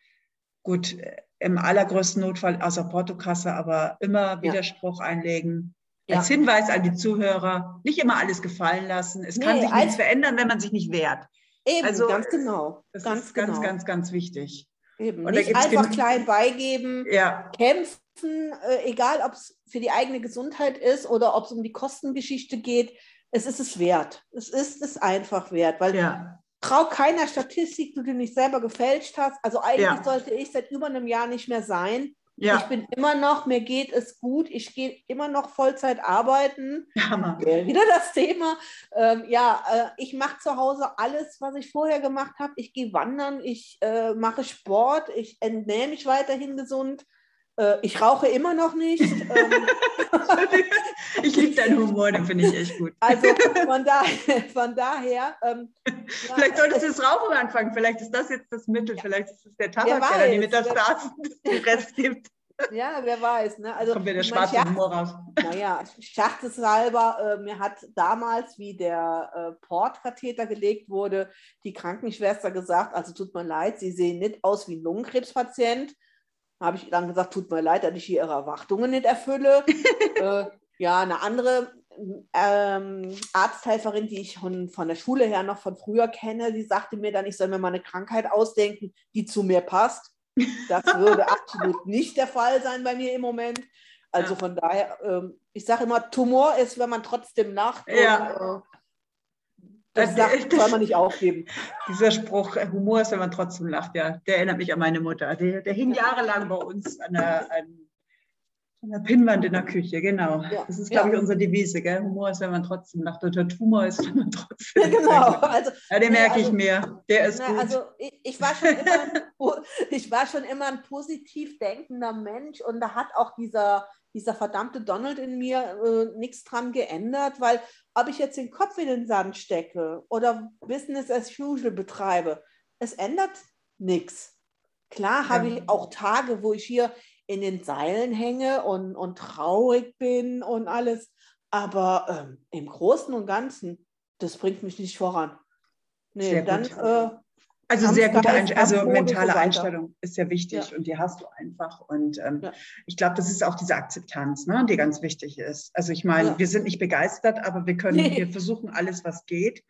gut, im allergrößten Notfall außer Portokasse, aber immer Widerspruch ja. einlegen. Ja. Als Hinweis an die Zuhörer, nicht immer alles gefallen lassen. Es nee, kann sich nichts verändern, wenn man sich nicht wehrt. Eben, also, ganz genau. Das ganz ist ganz, genau. ganz, ganz wichtig. Eben. Und nicht einfach klein beigeben, ja. kämpfen, äh, egal ob es für die eigene Gesundheit ist oder ob es um die Kostengeschichte geht es ist es wert. Es ist es einfach wert, weil ja. trau keiner Statistik, die du nicht selber gefälscht hast. Also eigentlich ja. sollte ich seit über einem Jahr nicht mehr sein. Ja. Ich bin immer noch, mir geht es gut, ich gehe immer noch Vollzeit arbeiten. Ja, Wieder das Thema. Ähm, ja, äh, ich mache zu Hause alles, was ich vorher gemacht habe. Ich gehe wandern, ich äh, mache Sport, ich ernähre mich weiterhin gesund. Äh, ich rauche immer noch nicht. (laughs) Ähm, ich liebe deinen Humor, den finde ich echt gut. Also von daher, von daher ähm, (laughs) vielleicht solltest du das Rauchen anfangen. Vielleicht ist das jetzt das Mittel. Vielleicht ist es der Tabak, weiß, der die Metastasen den Rest gibt. Ja, wer weiß. Ne? Also, kommt mir der schwarze Schacht, Humor raus. Naja, Schachteshalber, äh, mir hat damals, wie der äh, Portkatheter gelegt wurde, die Krankenschwester gesagt, also tut mir leid, Sie sehen nicht aus wie ein Lungenkrebspatient habe ich dann gesagt, tut mir leid, dass ich hier Ihre Erwartungen nicht erfülle. (laughs) äh, ja, eine andere ähm, Arzthelferin, die ich von, von der Schule her noch von früher kenne, die sagte mir dann, ich soll mir mal eine Krankheit ausdenken, die zu mir passt. Das würde (laughs) absolut nicht der Fall sein bei mir im Moment. Also ja. von daher, ähm, ich sage immer, Tumor ist, wenn man trotzdem lacht. Ja. Und, äh, das, das, soll man nicht aufgeben. (laughs) Dieser Spruch, äh, Humor ist, wenn man trotzdem lacht, ja, der erinnert mich an meine Mutter. Der, der hing jahrelang bei uns an der, an, der Pinnwand in der Küche, genau. Ja. Das ist, glaube ja. ich, unsere Devise. Gell? Humor ist, wenn man trotzdem lacht. Und der Tumor ist, (laughs) wenn man trotzdem ja, genau. Also, ja, den merke also, ich mir. Der ist na, gut. Also ich, ich, war schon immer, (laughs) ich war schon immer ein positiv denkender Mensch und da hat auch dieser dieser verdammte Donald in mir äh, nichts dran geändert, weil ob ich jetzt den Kopf in den Sand stecke oder Business as usual betreibe, es ändert nichts. Klar habe ich auch Tage, wo ich hier in den Seilen hänge und, und traurig bin und alles, aber ähm, im Großen und Ganzen, das bringt mich nicht voran. Nee, dann äh, also sehr gute Einstellung, also mentale Einstellung ist sehr wichtig ja. und die hast du einfach. Und ähm, ja. ich glaube, das ist auch diese Akzeptanz, ne, die ganz wichtig ist. Also ich meine, ja. wir sind nicht begeistert, aber wir können, nee. wir versuchen alles, was geht.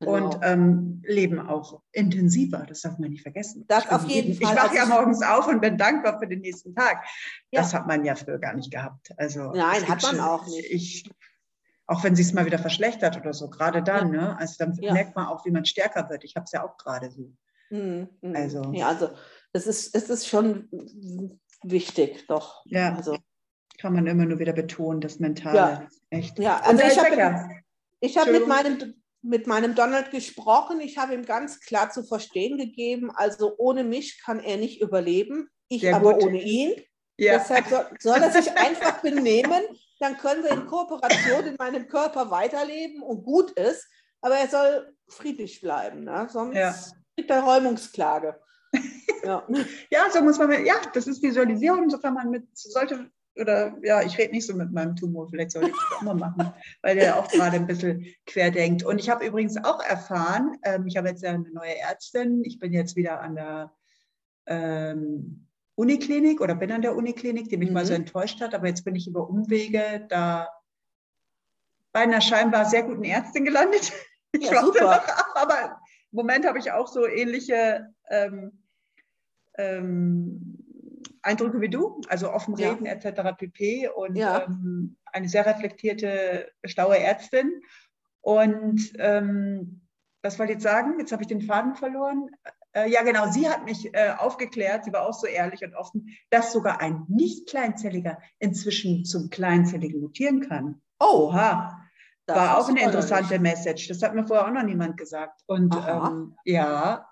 Genau. Und ähm, leben auch intensiver, das darf man nicht vergessen. Das auf jeden jeden, Fall. Ich wache ja also morgens auf und bin dankbar für den nächsten Tag. Das hat man ja früher gar nicht gehabt. Also Nein, hat man auch nicht. Ich, auch wenn sie es mal wieder verschlechtert oder so, gerade dann, ja. ne? Also dann ja. merkt man auch, wie man stärker wird. Ich habe es ja auch gerade so. Mhm. Also. Ja, also es ist, es ist schon wichtig, doch. Ja. Also. Kann man immer nur wieder betonen, das Mentale. Ja. Echt. Ja, also ich habe ich hab mit meinem mit meinem Donald gesprochen. Ich habe ihm ganz klar zu verstehen gegeben, also ohne mich kann er nicht überleben, ich Sehr aber gut. ohne ihn. Ja. Deshalb soll, soll er sich einfach benehmen, dann können wir in Kooperation in meinem Körper weiterleben und gut ist, aber er soll friedlich bleiben, ne? sonst ja. kriegt er Räumungsklage. (laughs) Ja. ja, so muss man, ja, das ist Visualisierung, so kann man mit, sollte oder ja, ich rede nicht so mit meinem Tumor, vielleicht sollte ich das auch mal machen, weil der auch gerade ein bisschen quer denkt. Und ich habe übrigens auch erfahren, ähm, ich habe jetzt ja eine neue Ärztin, ich bin jetzt wieder an der ähm, Uniklinik oder bin an der Uniklinik, die mich mhm. mal so enttäuscht hat, aber jetzt bin ich über Umwege da bei einer scheinbar sehr guten Ärztin gelandet. (laughs) Ich ja, super. Noch, aber im Moment habe ich auch so ähnliche ähm, ähm, Eindrücke wie du, also offen reden ja. etc. pp. Und ja. ähm, eine sehr reflektierte, schlaue Ärztin. Und ähm, was wollte ich jetzt sagen? Jetzt habe ich den Faden verloren. Äh, ja, genau, sie hat mich äh, aufgeklärt, sie war auch so ehrlich und offen, dass sogar ein nicht kleinzelliger inzwischen zum kleinzelligen mutieren kann. Oh, Oha. Das war auch eine interessante Message. Das hat mir vorher auch noch niemand gesagt. Und ähm, ja,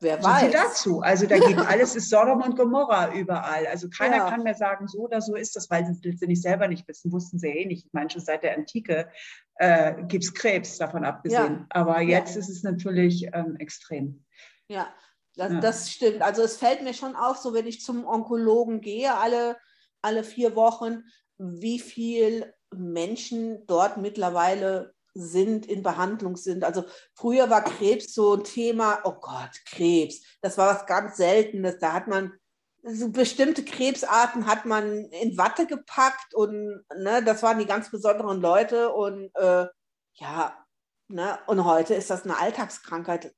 wer weiß. So dazu. Also da geht (laughs) alles, ist Sodom und Gomorra überall. Also keiner ja. kann mehr sagen, so oder so ist das, weil sie es nicht selber nicht wissen, wussten sie eh nicht. Ich meine, schon seit der Antike äh, gibt es Krebs, davon abgesehen. Ja. Aber jetzt ja. ist es natürlich ähm, extrem. Ja. Das, ja. das stimmt. Also es fällt mir schon auf, so wenn ich zum Onkologen gehe, alle, alle vier Wochen, wie viel Menschen dort mittlerweile sind, in Behandlung sind. Also früher war Krebs so ein Thema, oh Gott, Krebs, das war was ganz Seltenes. Da hat man so bestimmte Krebsarten hat man in Watte gepackt und ne, das waren die ganz besonderen Leute und äh, ja, ne, und heute ist das eine Alltagskrankheit.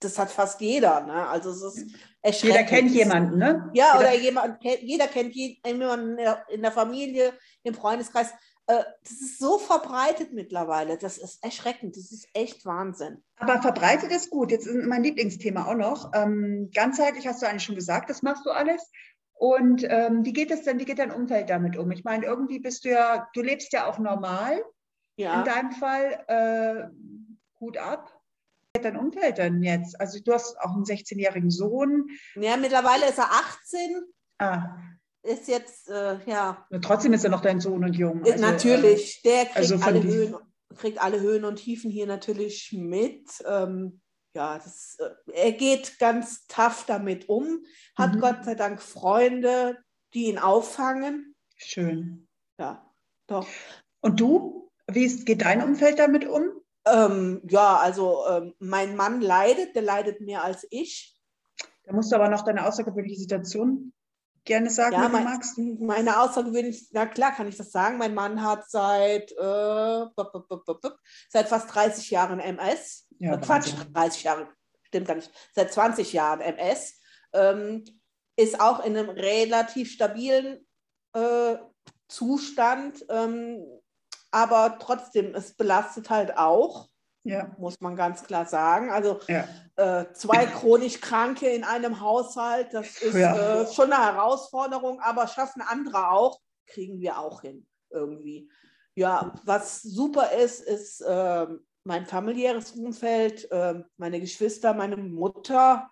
Das hat fast jeder, ne? Also es ist erschreckend. Jeder kennt jemanden, ne? Ja, jeder. oder jemand, jeder kennt jemanden in der Familie, im Freundeskreis. Äh, das ist so verbreitet mittlerweile. Das ist erschreckend. Das ist echt Wahnsinn. Aber verbreitet ist gut. Jetzt ist mein Lieblingsthema auch noch. Ähm, ganzheitlich hast du eigentlich schon gesagt, das machst du alles. Und ähm, wie geht es denn, wie geht dein Umfeld damit um? Ich meine, irgendwie bist du ja, du lebst ja auch normal. Ja. In deinem Fall äh, gut ab. Wie geht dein Umfeld denn jetzt? Also du hast auch einen 16-jährigen Sohn. Ja, mittlerweile ist er 18. Ah ist jetzt, äh, ja. Trotzdem ist er noch dein Sohn und Jung. Also, natürlich, äh, der kriegt, also alle Höhen, kriegt alle Höhen und Tiefen hier natürlich mit. Ähm, ja, das, äh, er geht ganz tough damit um, hat mhm. Gott sei Dank Freunde, die ihn auffangen. Schön. Ja, doch. Und du? Wie ist, geht dein Umfeld damit um? Ähm, ja, also ähm, mein Mann leidet, der leidet mehr als ich. Da musst du aber noch deine außergewöhnliche Situation gerne sagen, ja, wenn mein, du magst? Meine außergewöhnlich, na klar kann ich das sagen. Mein Mann hat seit, äh, seit fast 30 Jahren MS. Ja, äh, Quatsch, 30 Jahre, stimmt gar nicht. Seit 20 Jahren MS. Ähm, ist auch in einem relativ stabilen äh, Zustand. Ähm, aber trotzdem, es belastet halt auch. Ja. Muss man ganz klar sagen. Also ja. äh, zwei chronisch Kranke in einem Haushalt, das ist ja. äh, schon eine Herausforderung, aber schaffen andere auch, kriegen wir auch hin irgendwie. Ja, was super ist, ist äh, mein familiäres Umfeld, ähm, meine Geschwister, meine Mutter,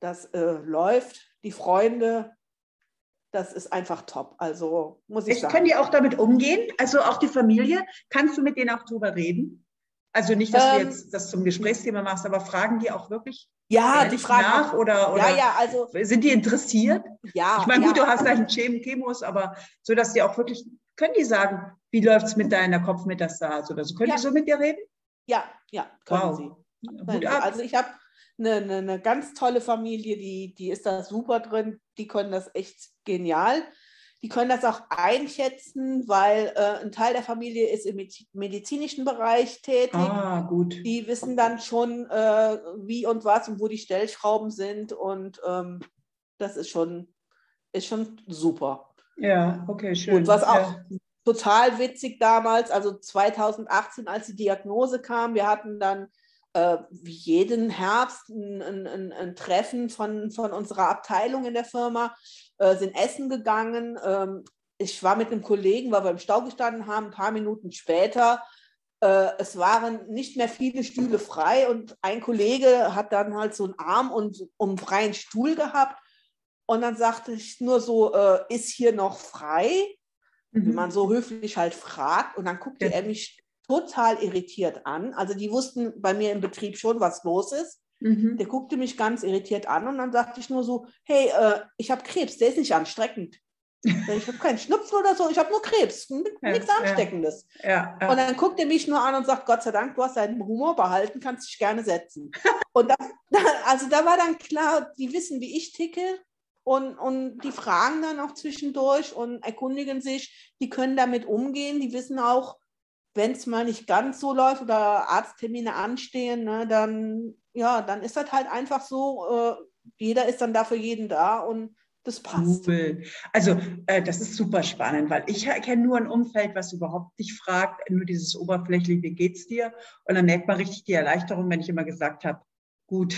das äh, läuft, die Freunde, das ist einfach top. Also muss ich, ich sagen. Können die auch damit umgehen? Also auch die Familie? Kannst du mit denen auch drüber reden? Also nicht, dass ähm, du jetzt das zum Gesprächsthema machst, aber fragen die auch wirklich ja, die fragen nach oder, oder ja, ja, also, sind die interessiert? Ja. Ich meine, gut, ja. du hast deinen Chemos, aber so, dass die auch wirklich, können die sagen, wie läuft es mit deiner Kopfmetastase oder so? Können ja. die so mit dir reden? Ja, ja, können wow. sie. Gut ab. Also ich habe eine, eine, eine ganz tolle Familie, die, die ist da super drin, die können das echt genial. Die können das auch einschätzen, weil äh, ein Teil der Familie ist im medizinischen Bereich tätig. Ah, gut. Die wissen dann schon, äh, wie und was und wo die Stellschrauben sind. Und ähm, das ist schon, ist schon super. Ja, okay, schön. Und was auch ja. total witzig damals, also 2018, als die Diagnose kam, wir hatten dann äh, wie jeden Herbst ein, ein, ein, Treffen von, von unserer Abteilung in der Firma, äh, sind essen gegangen. Ähm, ich war mit einem Kollegen, weil wir im Stau gestanden haben, ein paar Minuten später. Äh, es waren nicht mehr viele Stühle frei und ein Kollege hat dann halt so einen Arm und einen freien Stuhl gehabt. Und dann sagte ich nur so, äh, ist hier noch frei? Mhm. Wie man so höflich halt fragt. Und dann guckte ja. er mich total irritiert an. Also die wussten bei mir im Betrieb schon, was los ist. Mhm. Der guckte mich ganz irritiert an und dann sagte ich nur so, hey, äh, ich habe Krebs, der ist nicht ansteckend. (laughs) Ich habe keinen Schnupfen oder so, ich habe nur Krebs, ja, nichts Ansteckendes. Ja, ja, und dann guckt er mich nur an und sagt, Gott sei Dank, du hast deinen Humor behalten, kannst dich gerne setzen. (laughs) und das, (laughs) also da war dann klar, die wissen, wie ich ticke und, und die fragen dann auch zwischendurch und erkundigen sich, die können damit umgehen, die wissen auch, wenn es mal nicht ganz so läuft oder Arzttermine anstehen, ne, dann, ja, dann ist das halt einfach so, äh, jeder ist dann da für jeden da und das passt. Cool. Also äh, das ist super spannend, weil ich kenne nur ein Umfeld, was überhaupt nicht fragt, nur dieses oberflächliche, wie geht's dir? Und dann merkt man richtig die Erleichterung, wenn ich immer gesagt habe, gut.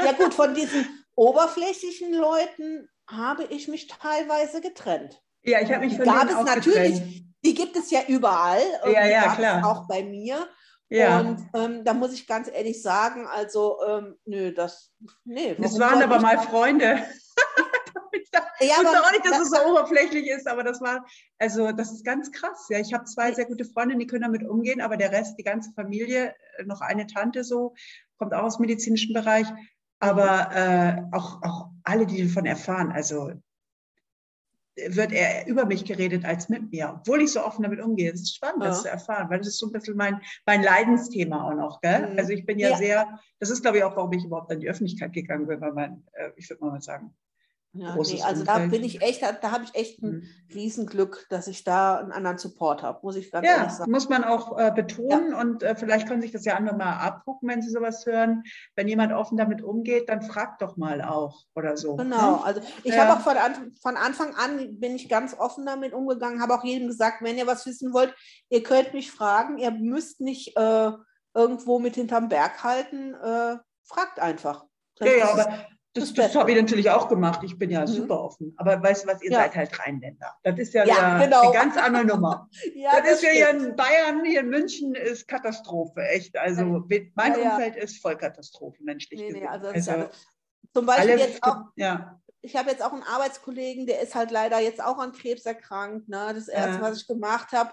Ja gut, (laughs) von diesen oberflächlichen Leuten habe ich mich teilweise getrennt. Ja, ich habe mich von Gab es natürlich, getrennt die gibt es ja überall. Ja, ja, klar. Auch bei mir. Ja. Und ähm, da muss ich ganz ehrlich sagen, also, ähm, nö, das, nee. Das waren aber mal Freunde. (laughs) ich ja, wusste auch nicht, dass es so oberflächlich ist, aber das war, also das ist ganz krass. Ja, ich habe zwei sehr gute Freunde, die können damit umgehen, aber der Rest, die ganze Familie, äh, noch eine Tante so, kommt auch aus dem medizinischen Bereich, aber äh, auch, auch alle, die davon erfahren, also wird er über mich geredet als mit mir, obwohl ich so offen damit umgehe. Es ist spannend, ja. das zu erfahren, weil das ist so ein bisschen mein, mein Leidensthema auch noch. Gell? Mhm. Also ich bin ja, ja, sehr, das ist glaube ich auch, warum ich überhaupt an die Öffentlichkeit gegangen bin, weil man, äh, ich würde mal sagen, ja, nee, also da bin ich echt, da, da habe ich echt ein mhm. Riesenglück, dass ich da einen anderen Support habe, muss ich ganz ja, ehrlich sagen. muss man auch äh, betonen ja. und äh, vielleicht können sich das ja andere mal abgucken, wenn sie sowas hören. Wenn jemand offen damit umgeht, dann fragt doch mal auch oder so. Genau, ne? also ich ja. habe auch von, von, Anfang an bin ich ganz offen damit umgegangen, habe auch jedem gesagt, wenn ihr was wissen wollt, ihr könnt mich fragen, ihr müsst nicht äh, irgendwo mit hinterm Berg halten, äh, fragt einfach. Das ja, ja, aber das, das habe ich natürlich auch gemacht. Ich bin ja mhm. super offen. Aber weißt du was, ihr ja. seid halt Rheinländer. Das ist ja, ja eine, genau. eine ganz andere Nummer. (laughs) ja, das, das, ist ja hier in Bayern, hier in München ist Katastrophe, echt. Also mein Umfeld ist Vollkatastrophe, menschlich nee, gesehen. Nee, also, also zum Beispiel jetzt auch, ja. ich habe jetzt auch einen Arbeitskollegen, der ist halt leider jetzt auch an Krebs erkrankt. Ne? Das erste, was ich gemacht habe,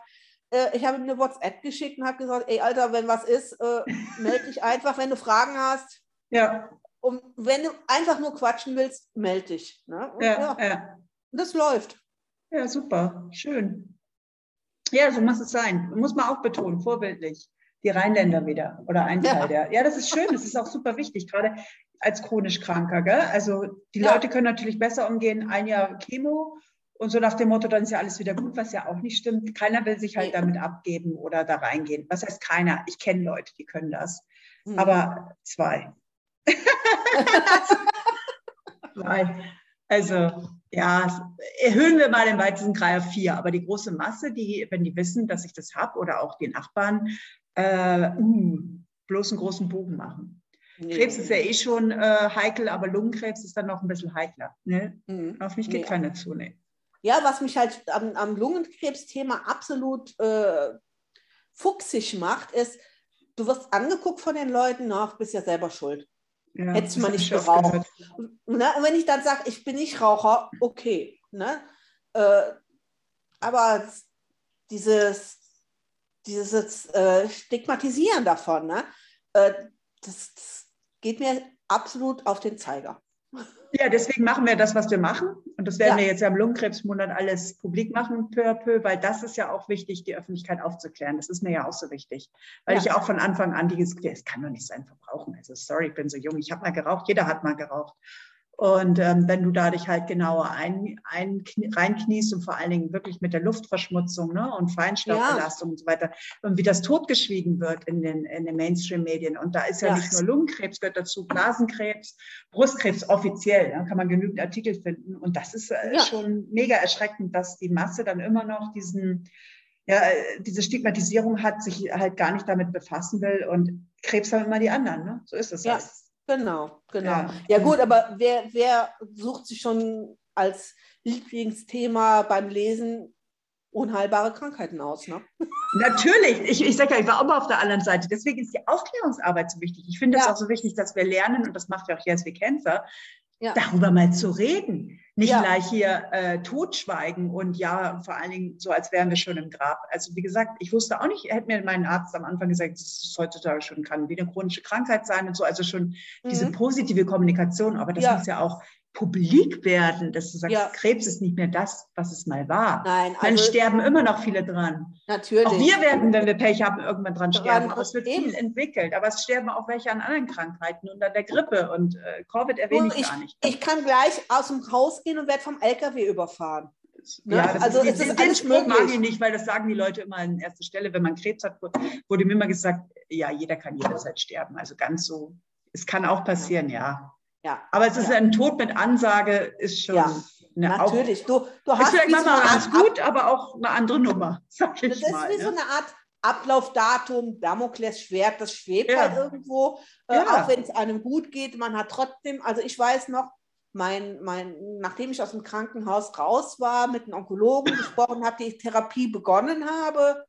äh, ich habe ihm eine WhatsApp geschickt und habe gesagt, ey Alter, wenn was ist, äh, melde dich (laughs) einfach, wenn du Fragen hast. Ja. Und wenn du einfach nur quatschen willst, melde dich. Ne? Und, ja, ja. ja. Das läuft. Ja, super. Schön. Ja, so muss es sein. Muss man auch betonen, vorbildlich. Die Rheinländer wieder oder ein Teil ja. der. Ja, das ist schön, das ist auch super wichtig, gerade als chronisch Kranker. Gell? Also die ja. Leute können natürlich besser umgehen, ein Jahr Chemo und so nach dem Motto, dann ist ja alles wieder gut, was ja auch nicht stimmt. Keiner will sich halt damit abgeben oder da reingehen. Was heißt keiner? Ich kenne Leute, die können das. Mhm. Aber zwei. Also, ja, erhöhen wir mal den weitesten Kreis auf vier. Aber die große Masse, die, wenn die wissen, dass ich das habe oder auch die Nachbarn, äh, uh, bloß einen großen Bogen machen. Nee. Krebs ist ja eh schon äh, heikel, aber Lungenkrebs ist dann noch ein bisschen heikler. Ne? Mhm. Auf mich geht nee. keiner zu. Ne? Ja, was mich halt am, am Lungenkrebsthema absolut äh, fuchsig macht, ist, du wirst angeguckt von den Leuten, nach, bist ja selber schuld. Ja, Hättest du mal nicht geraucht. Ne? wenn ich dann sage, ich bin nicht Raucher, okay. Ne? Äh, aber dieses, dieses äh, Stigmatisieren davon, ne? Äh, das, das geht mir absolut auf den Zeiger. Ja, deswegen machen wir das, was wir machen. Und das werden ja. wir jetzt ja im Lungenkrebsmonat alles publik machen, peu à peu, weil das ist ja auch wichtig, die Öffentlichkeit aufzuklären. Das ist mir ja auch so wichtig. Weil ja. ich auch von Anfang an dieses, es kann doch nicht sein, verbrauchen. Also sorry, ich bin so jung, ich habe mal geraucht, jeder hat mal geraucht. Und ähm, wenn du da dich halt genauer ein, ein, reinkniest und vor allen Dingen wirklich mit der Luftverschmutzung ne, und Feinstaubbelastung ja. und so weiter und wie das totgeschwiegen wird in den, in den Mainstream-Medien. Und da ist ja, ja, nicht nur Lungenkrebs, gehört dazu Blasenkrebs, Brustkrebs offiziell, da kann man genügend Artikel finden. Und das ist äh, ja. schon mega erschreckend, dass die Masse dann immer noch diesen ja, diese Stigmatisierung hat, sich halt gar nicht damit befassen will. Und Krebs haben immer die anderen, ne? So ist es. Ja, halt. Genau, genau. Ja. ja, gut, aber wer, wer sucht sich schon als Lieblingsthema beim Lesen unheilbare Krankheiten aus. Ne? (laughs) Natürlich. Ich, ich sage ja, ich war auch mal auf der anderen Seite. Deswegen ist die Aufklärungsarbeit so wichtig. Ich finde es ja. auch so wichtig, dass wir lernen, und das macht ja auch jetzt wie Cancer, ja. darüber mal zu reden. Nicht ja. gleich hier äh, totschweigen und ja, vor allen Dingen so, als wären wir schon im Grab. Also wie gesagt, ich wusste auch nicht, hätte mir mein Arzt am Anfang gesagt, das ist heutzutage schon, kann wie eine chronische Krankheit sein und so, also schon mhm. diese positive Kommunikation, aber das ja. muss ja auch publik werden, dass du sagst, ja. Krebs ist nicht mehr das, was es mal war. Nein, also, Dann sterben immer noch viele dran. Natürlich. Auch wir werden, wenn wir Pech haben, irgendwann dran sterben. Aber es wird eben. viel entwickelt. Aber es sterben auch welche an anderen Krankheiten und an der Grippe. Und äh, Covid erwähne ich, ich, gar nicht. Ich kann gleich aus dem Haus gehen und werde vom LKW überfahren. Ne? Ja, das also ist, ist den Spruch mag ich nicht, weil das sagen die Leute immer an erster Stelle, wenn man Krebs hat, wurde mir immer gesagt, ja, jeder kann jederzeit sterben. Also ganz so, es kann auch passieren, ja. Ja. Aber es ist ja. ein Tod mit Ansage, ist schon. Ja. Natürlich. Du, du hast ist vielleicht manchmal ganz gut, aber auch eine andere Nummer, (laughs) sag ich Das mal, ist wie ne? so eine Art Ablaufdatum, Damoklesschwert, das schwebt ja. halt irgendwo, äh, auch wenn es einem gut geht. Man hat trotzdem, also ich weiß noch, mein, mein, nachdem ich aus dem Krankenhaus raus war, mit einem Onkologen gesprochen habe, die Therapie begonnen habe,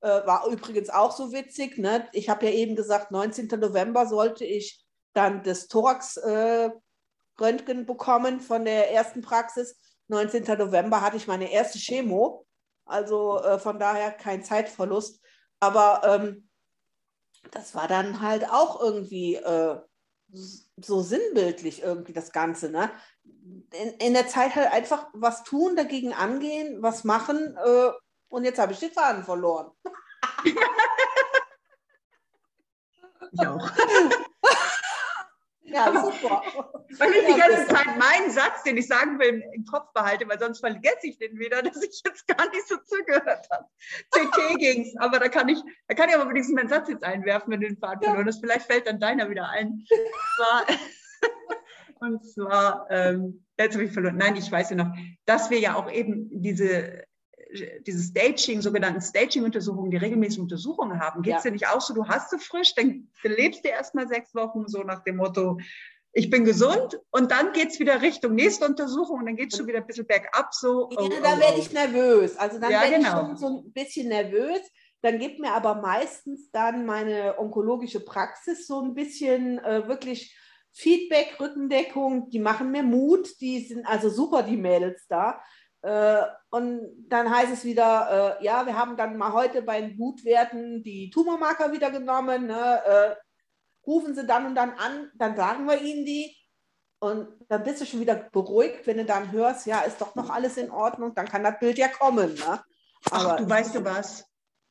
äh, war übrigens auch so witzig. Ne? Ich habe ja eben gesagt, 19. November sollte ich dann das Thorax-Röntgen äh, bekommen von der ersten Praxis. 19. November hatte ich meine erste Chemo, also äh, von daher kein Zeitverlust. Aber ähm, das war dann halt auch irgendwie äh, so sinnbildlich irgendwie das Ganze. Ne? In, in, der Zeit halt einfach was tun, dagegen angehen, was machen äh, und jetzt habe ich den Faden verloren. (laughs) ich auch. (laughs) Ja, super. Weil ich die ganze Zeit meinen Satz, den ich sagen will, im Kopf behalte, weil sonst vergesse ich den wieder, (laughs) dass ich jetzt gar nicht so zugehört habe. CT ging's, aber da kann ich, da kann ich aber wenigstens meinen Satz jetzt einwerfen, wenn du den Faden verloren hast. Vielleicht fällt dann deiner wieder ein. Und zwar, (laughs) ähm, jetzt habe ich verloren. Nein, ich weiß ja noch, dass wir ja auch eben diese diese Staging, sogenannten Staging-Untersuchungen, die regelmäßig Untersuchungen haben, geht es ja. dir nicht auch so, du hast sie frisch, dann lebst du erst mal sechs Wochen so nach dem Motto, ich bin gesund und dann geht es wieder Richtung nächste Untersuchung und dann geht es schon wieder ein bisschen bergab so. Oh, ja, dann oh, werde ich nervös. Also dann ja, werde genau. ich schon so ein bisschen nervös. Dann gibt mir aber meistens dann meine onkologische Praxis so ein bisschen äh, wirklich Feedback, Rückendeckung. Die machen mir Mut. Die sind also super, die Mädels da. Äh, und dann heißt es wieder, äh, ja, wir haben dann mal heute bei den Blutwerten die Tumormarker wieder genommen. Ne? Äh, rufen Sie dann und dann an, dann sagen wir Ihnen die. Und dann bist du schon wieder beruhigt, wenn du dann hörst, ja, ist doch noch alles in Ordnung, dann kann das Bild ja kommen. Ne? Aber Ach, du weißt du was?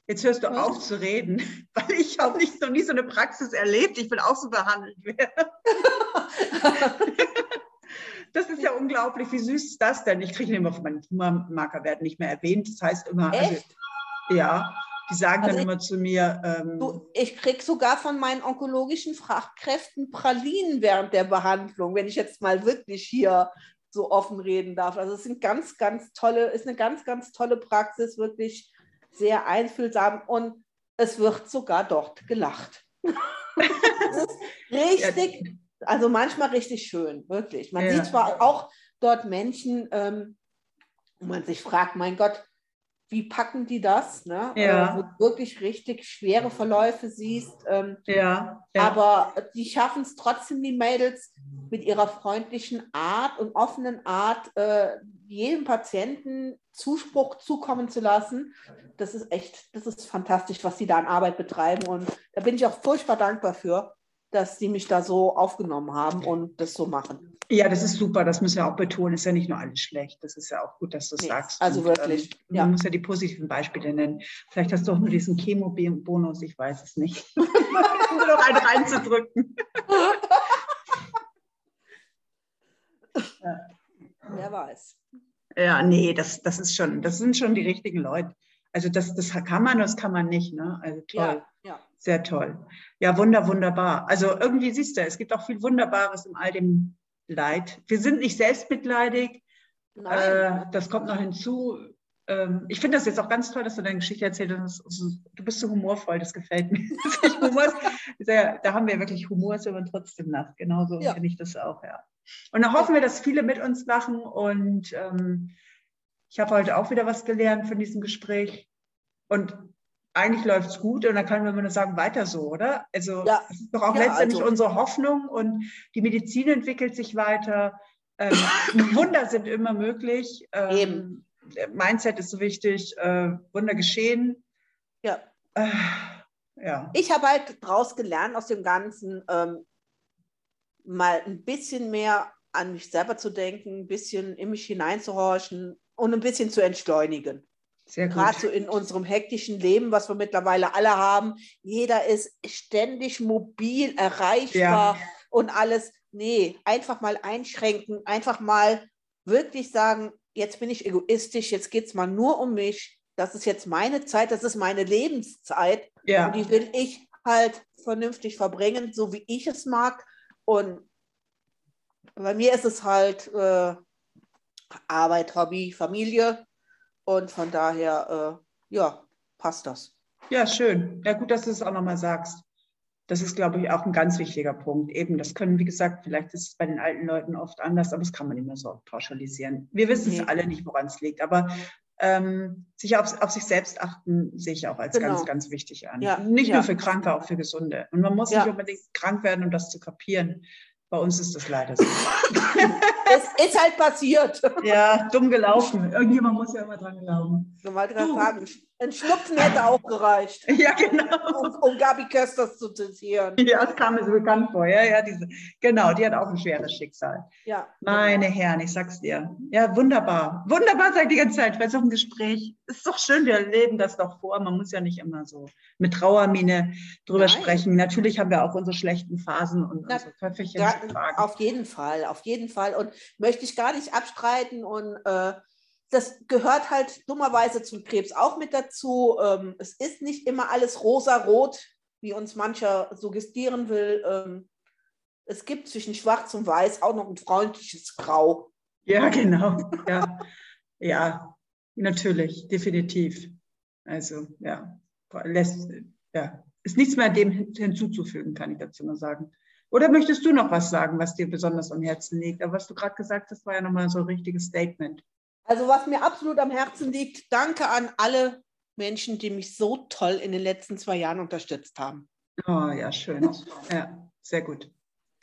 Jetzt hörst du hm? auf zu reden, (laughs) weil ich habe nicht noch nie so eine Praxis erlebt. Ich will auch so behandelt werden. (laughs) (laughs) Das ist ja unglaublich. Wie süß ist das denn? Ich kriege immer von meinen Tumormarker werden nicht mehr erwähnt. Das heißt immer, also, ja, die sagen also dann ich, immer zu mir. Ähm, du, ich kriege sogar von meinen onkologischen Fachkräften Pralinen während der Behandlung, wenn ich jetzt mal wirklich hier so offen reden darf. Also es sind ganz, ganz tolle, ist eine ganz, ganz tolle Praxis, wirklich sehr einfühlsam und es wird sogar dort gelacht. (laughs) das ist richtig, also manchmal richtig schön, wirklich. Man ja. sieht zwar auch dort Menschen, ähm, wo man sich fragt, mein Gott, wie packen die das? Ne? Ja. Äh, wo du wirklich richtig schwere Verläufe siehst. Ähm, ja, ja. Aber die schaffen es trotzdem, die Mädels, mit ihrer freundlichen Art und offenen Art, äh, jedem Patienten Zuspruch zukommen zu lassen. Das ist echt, das ist fantastisch, was sie da an Arbeit betreiben. Und da bin ich auch furchtbar dankbar für dass sie mich da so aufgenommen haben und das so machen. Ja, das ist super, das müssen wir auch betonen. Ist ja nicht nur alles schlecht. Das ist ja auch gut, dass du es nee, sagst. Also und, wirklich. Ähm, ja. Man muss ja die positiven Beispiele nennen. Vielleicht hast du auch nur diesen Chemo-Bonus, ich weiß es nicht. nur (laughs) noch einen reinzudrücken. ja. (laughs) Wer weiß. Ja, nee, das, das ist schon, das sind schon die richtigen Leute. Also das, das kann man, das kann man nicht. Ne? Also toll. Ja, ja. Sehr toll. Ja, wunder, wunderbar. Also irgendwie siehst du, es gibt auch viel Wunderbares in all dem Leid. Wir sind nicht selbstmitleidig. Äh, das kommt noch hinzu. ähm, ich finde das jetzt auch ganz toll, dass du deine Geschichte erzählt hast. Du bist so humorvoll, das gefällt mir. (laughs) Humor ja, da haben wir wirklich Humor, ist aber trotzdem lacht. Genauso ja. finde ich das auch, ja. Und da hoffen wir, dass viele mit uns lachen. Und ähm, ich habe heute auch wieder was gelernt von diesem Gespräch. Und eigentlich läuft es gut und dann kann man nur sagen, weiter so, oder? Also ja. das ist doch auch ja, letztendlich also. unsere Hoffnung und die Medizin entwickelt sich weiter. Ähm, (coughs) Wunder sind immer möglich. Ähm, Eben. Mindset ist so wichtig. Äh, Wunder geschehen. Ja. Äh, ja. Ich habe halt daraus gelernt aus dem Ganzen, ähm, mal ein bisschen mehr an mich selber zu denken, ein bisschen in mich hineinzuhorchen und ein bisschen zu entschleunigen. Sehr gut. Gerade so in unserem hektischen Leben, was wir mittlerweile alle haben. Jeder ist ständig mobil, erreichbar ja. und alles. Nee, einfach mal einschränken, einfach mal wirklich sagen, jetzt bin ich egoistisch, jetzt geht es mal nur um mich. Das ist jetzt meine Zeit, das ist meine Lebenszeit. Ja. Und die will ich halt vernünftig verbringen, so wie ich es mag. Und bei mir ist es halt äh, Arbeit, Hobby, Familie. Und von daher, äh, ja, passt das. Ja, schön. Ja, gut, dass du es auch nochmal sagst. Das ist, glaube ich, auch ein ganz wichtiger Punkt. Eben, das können, wie gesagt, vielleicht ist es bei den alten Leuten oft anders, aber das kann man nicht mehr so pauschalisieren. Wir wissen nee. es alle nicht, woran es liegt, aber ähm, sich auf, auf, sich selbst achten, sehe ich auch als genau. ganz, ganz wichtig an. Ja. Nicht ja. nur für Kranke, auch für Gesunde. Und man muss ja. nicht unbedingt krank werden, um das zu kapieren. Bei uns ist das leider so. (laughs) es ist halt passiert. Ja, dumm gelaufen. Irgendjemand muss ja immer dran glauben. So mal dran sagen. Ein Schnupfen hätte auch gereicht. (laughs) Ja, genau. Um, um Gabi Kösters zu zitieren. Ja, das kam mir so bekannt vor. Ja, ja, diese, genau, die hat auch ein schweres Schicksal. Ja. Meine. Herren, ich sag's dir. Ja, wunderbar. Wunderbar seid die ganze Zeit bei so einem Gespräch. Ist doch schön, wir leben das doch vor. Man muss ja nicht immer so mit Trauermine drüber Nein. sprechen. Natürlich haben wir auch unsere schlechten Phasen und Na, unsere Köpfchen. Auf jeden Fall, auf jeden Fall. Und möchte ich gar nicht abstreiten und äh, das gehört halt dummerweise zum Krebs auch mit dazu. Ähm, es ist nicht immer alles rosa-rot, wie uns mancher suggestieren will. Ähm, es gibt zwischen Schwarz und Weiß auch noch ein freundliches Grau. Ja, genau. Ja, ja natürlich, definitiv. Also, ja, lässt, ja, ist nichts mehr dem hinzuzufügen, kann ich dazu nur sagen. Oder möchtest du noch was sagen, was dir besonders am Herzen liegt? Aber was du gerade gesagt hast, war ja nochmal so ein richtiges Statement. Also was mir absolut am Herzen liegt, danke an alle Menschen, die mich so toll in den letzten zwei Jahren unterstützt haben. Oh ja, schön. Ja, sehr gut.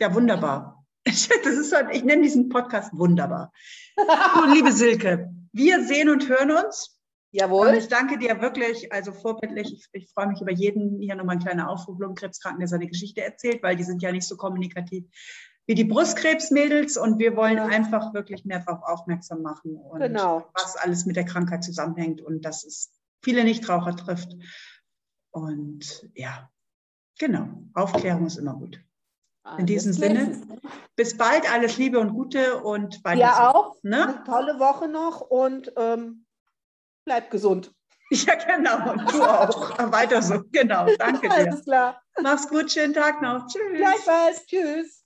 Ja, wunderbar. (laughs) Das ist halt, ich nenne diesen Podcast wunderbar. So, liebe Silke, wir sehen und hören uns. Jawohl. Und ich danke dir wirklich, also vorbildlich. Ich, ich freue mich über jeden, hier nochmal ein kleiner Aufruf, Lungenkrebskranken, der seine Geschichte erzählt, weil die sind ja nicht so kommunikativ wie die Brustkrebsmädels und wir wollen einfach wirklich mehr darauf aufmerksam machen und genau. was alles mit der Krankheit zusammenhängt und dass es viele Nichtraucher trifft. Und ja, genau, Aufklärung ist immer gut. Alles In diesem Sinne, bis bald, alles Liebe und Gute und weiter. Ja, auch. Ne? Eine tolle Woche noch und ähm, bleib gesund. (laughs) Ja, genau. Und du auch. Weiter so. Genau. Danke dir. Alles klar. Mach's gut. Schönen Tag noch. Tschüss. Gleichfalls. Tschüss.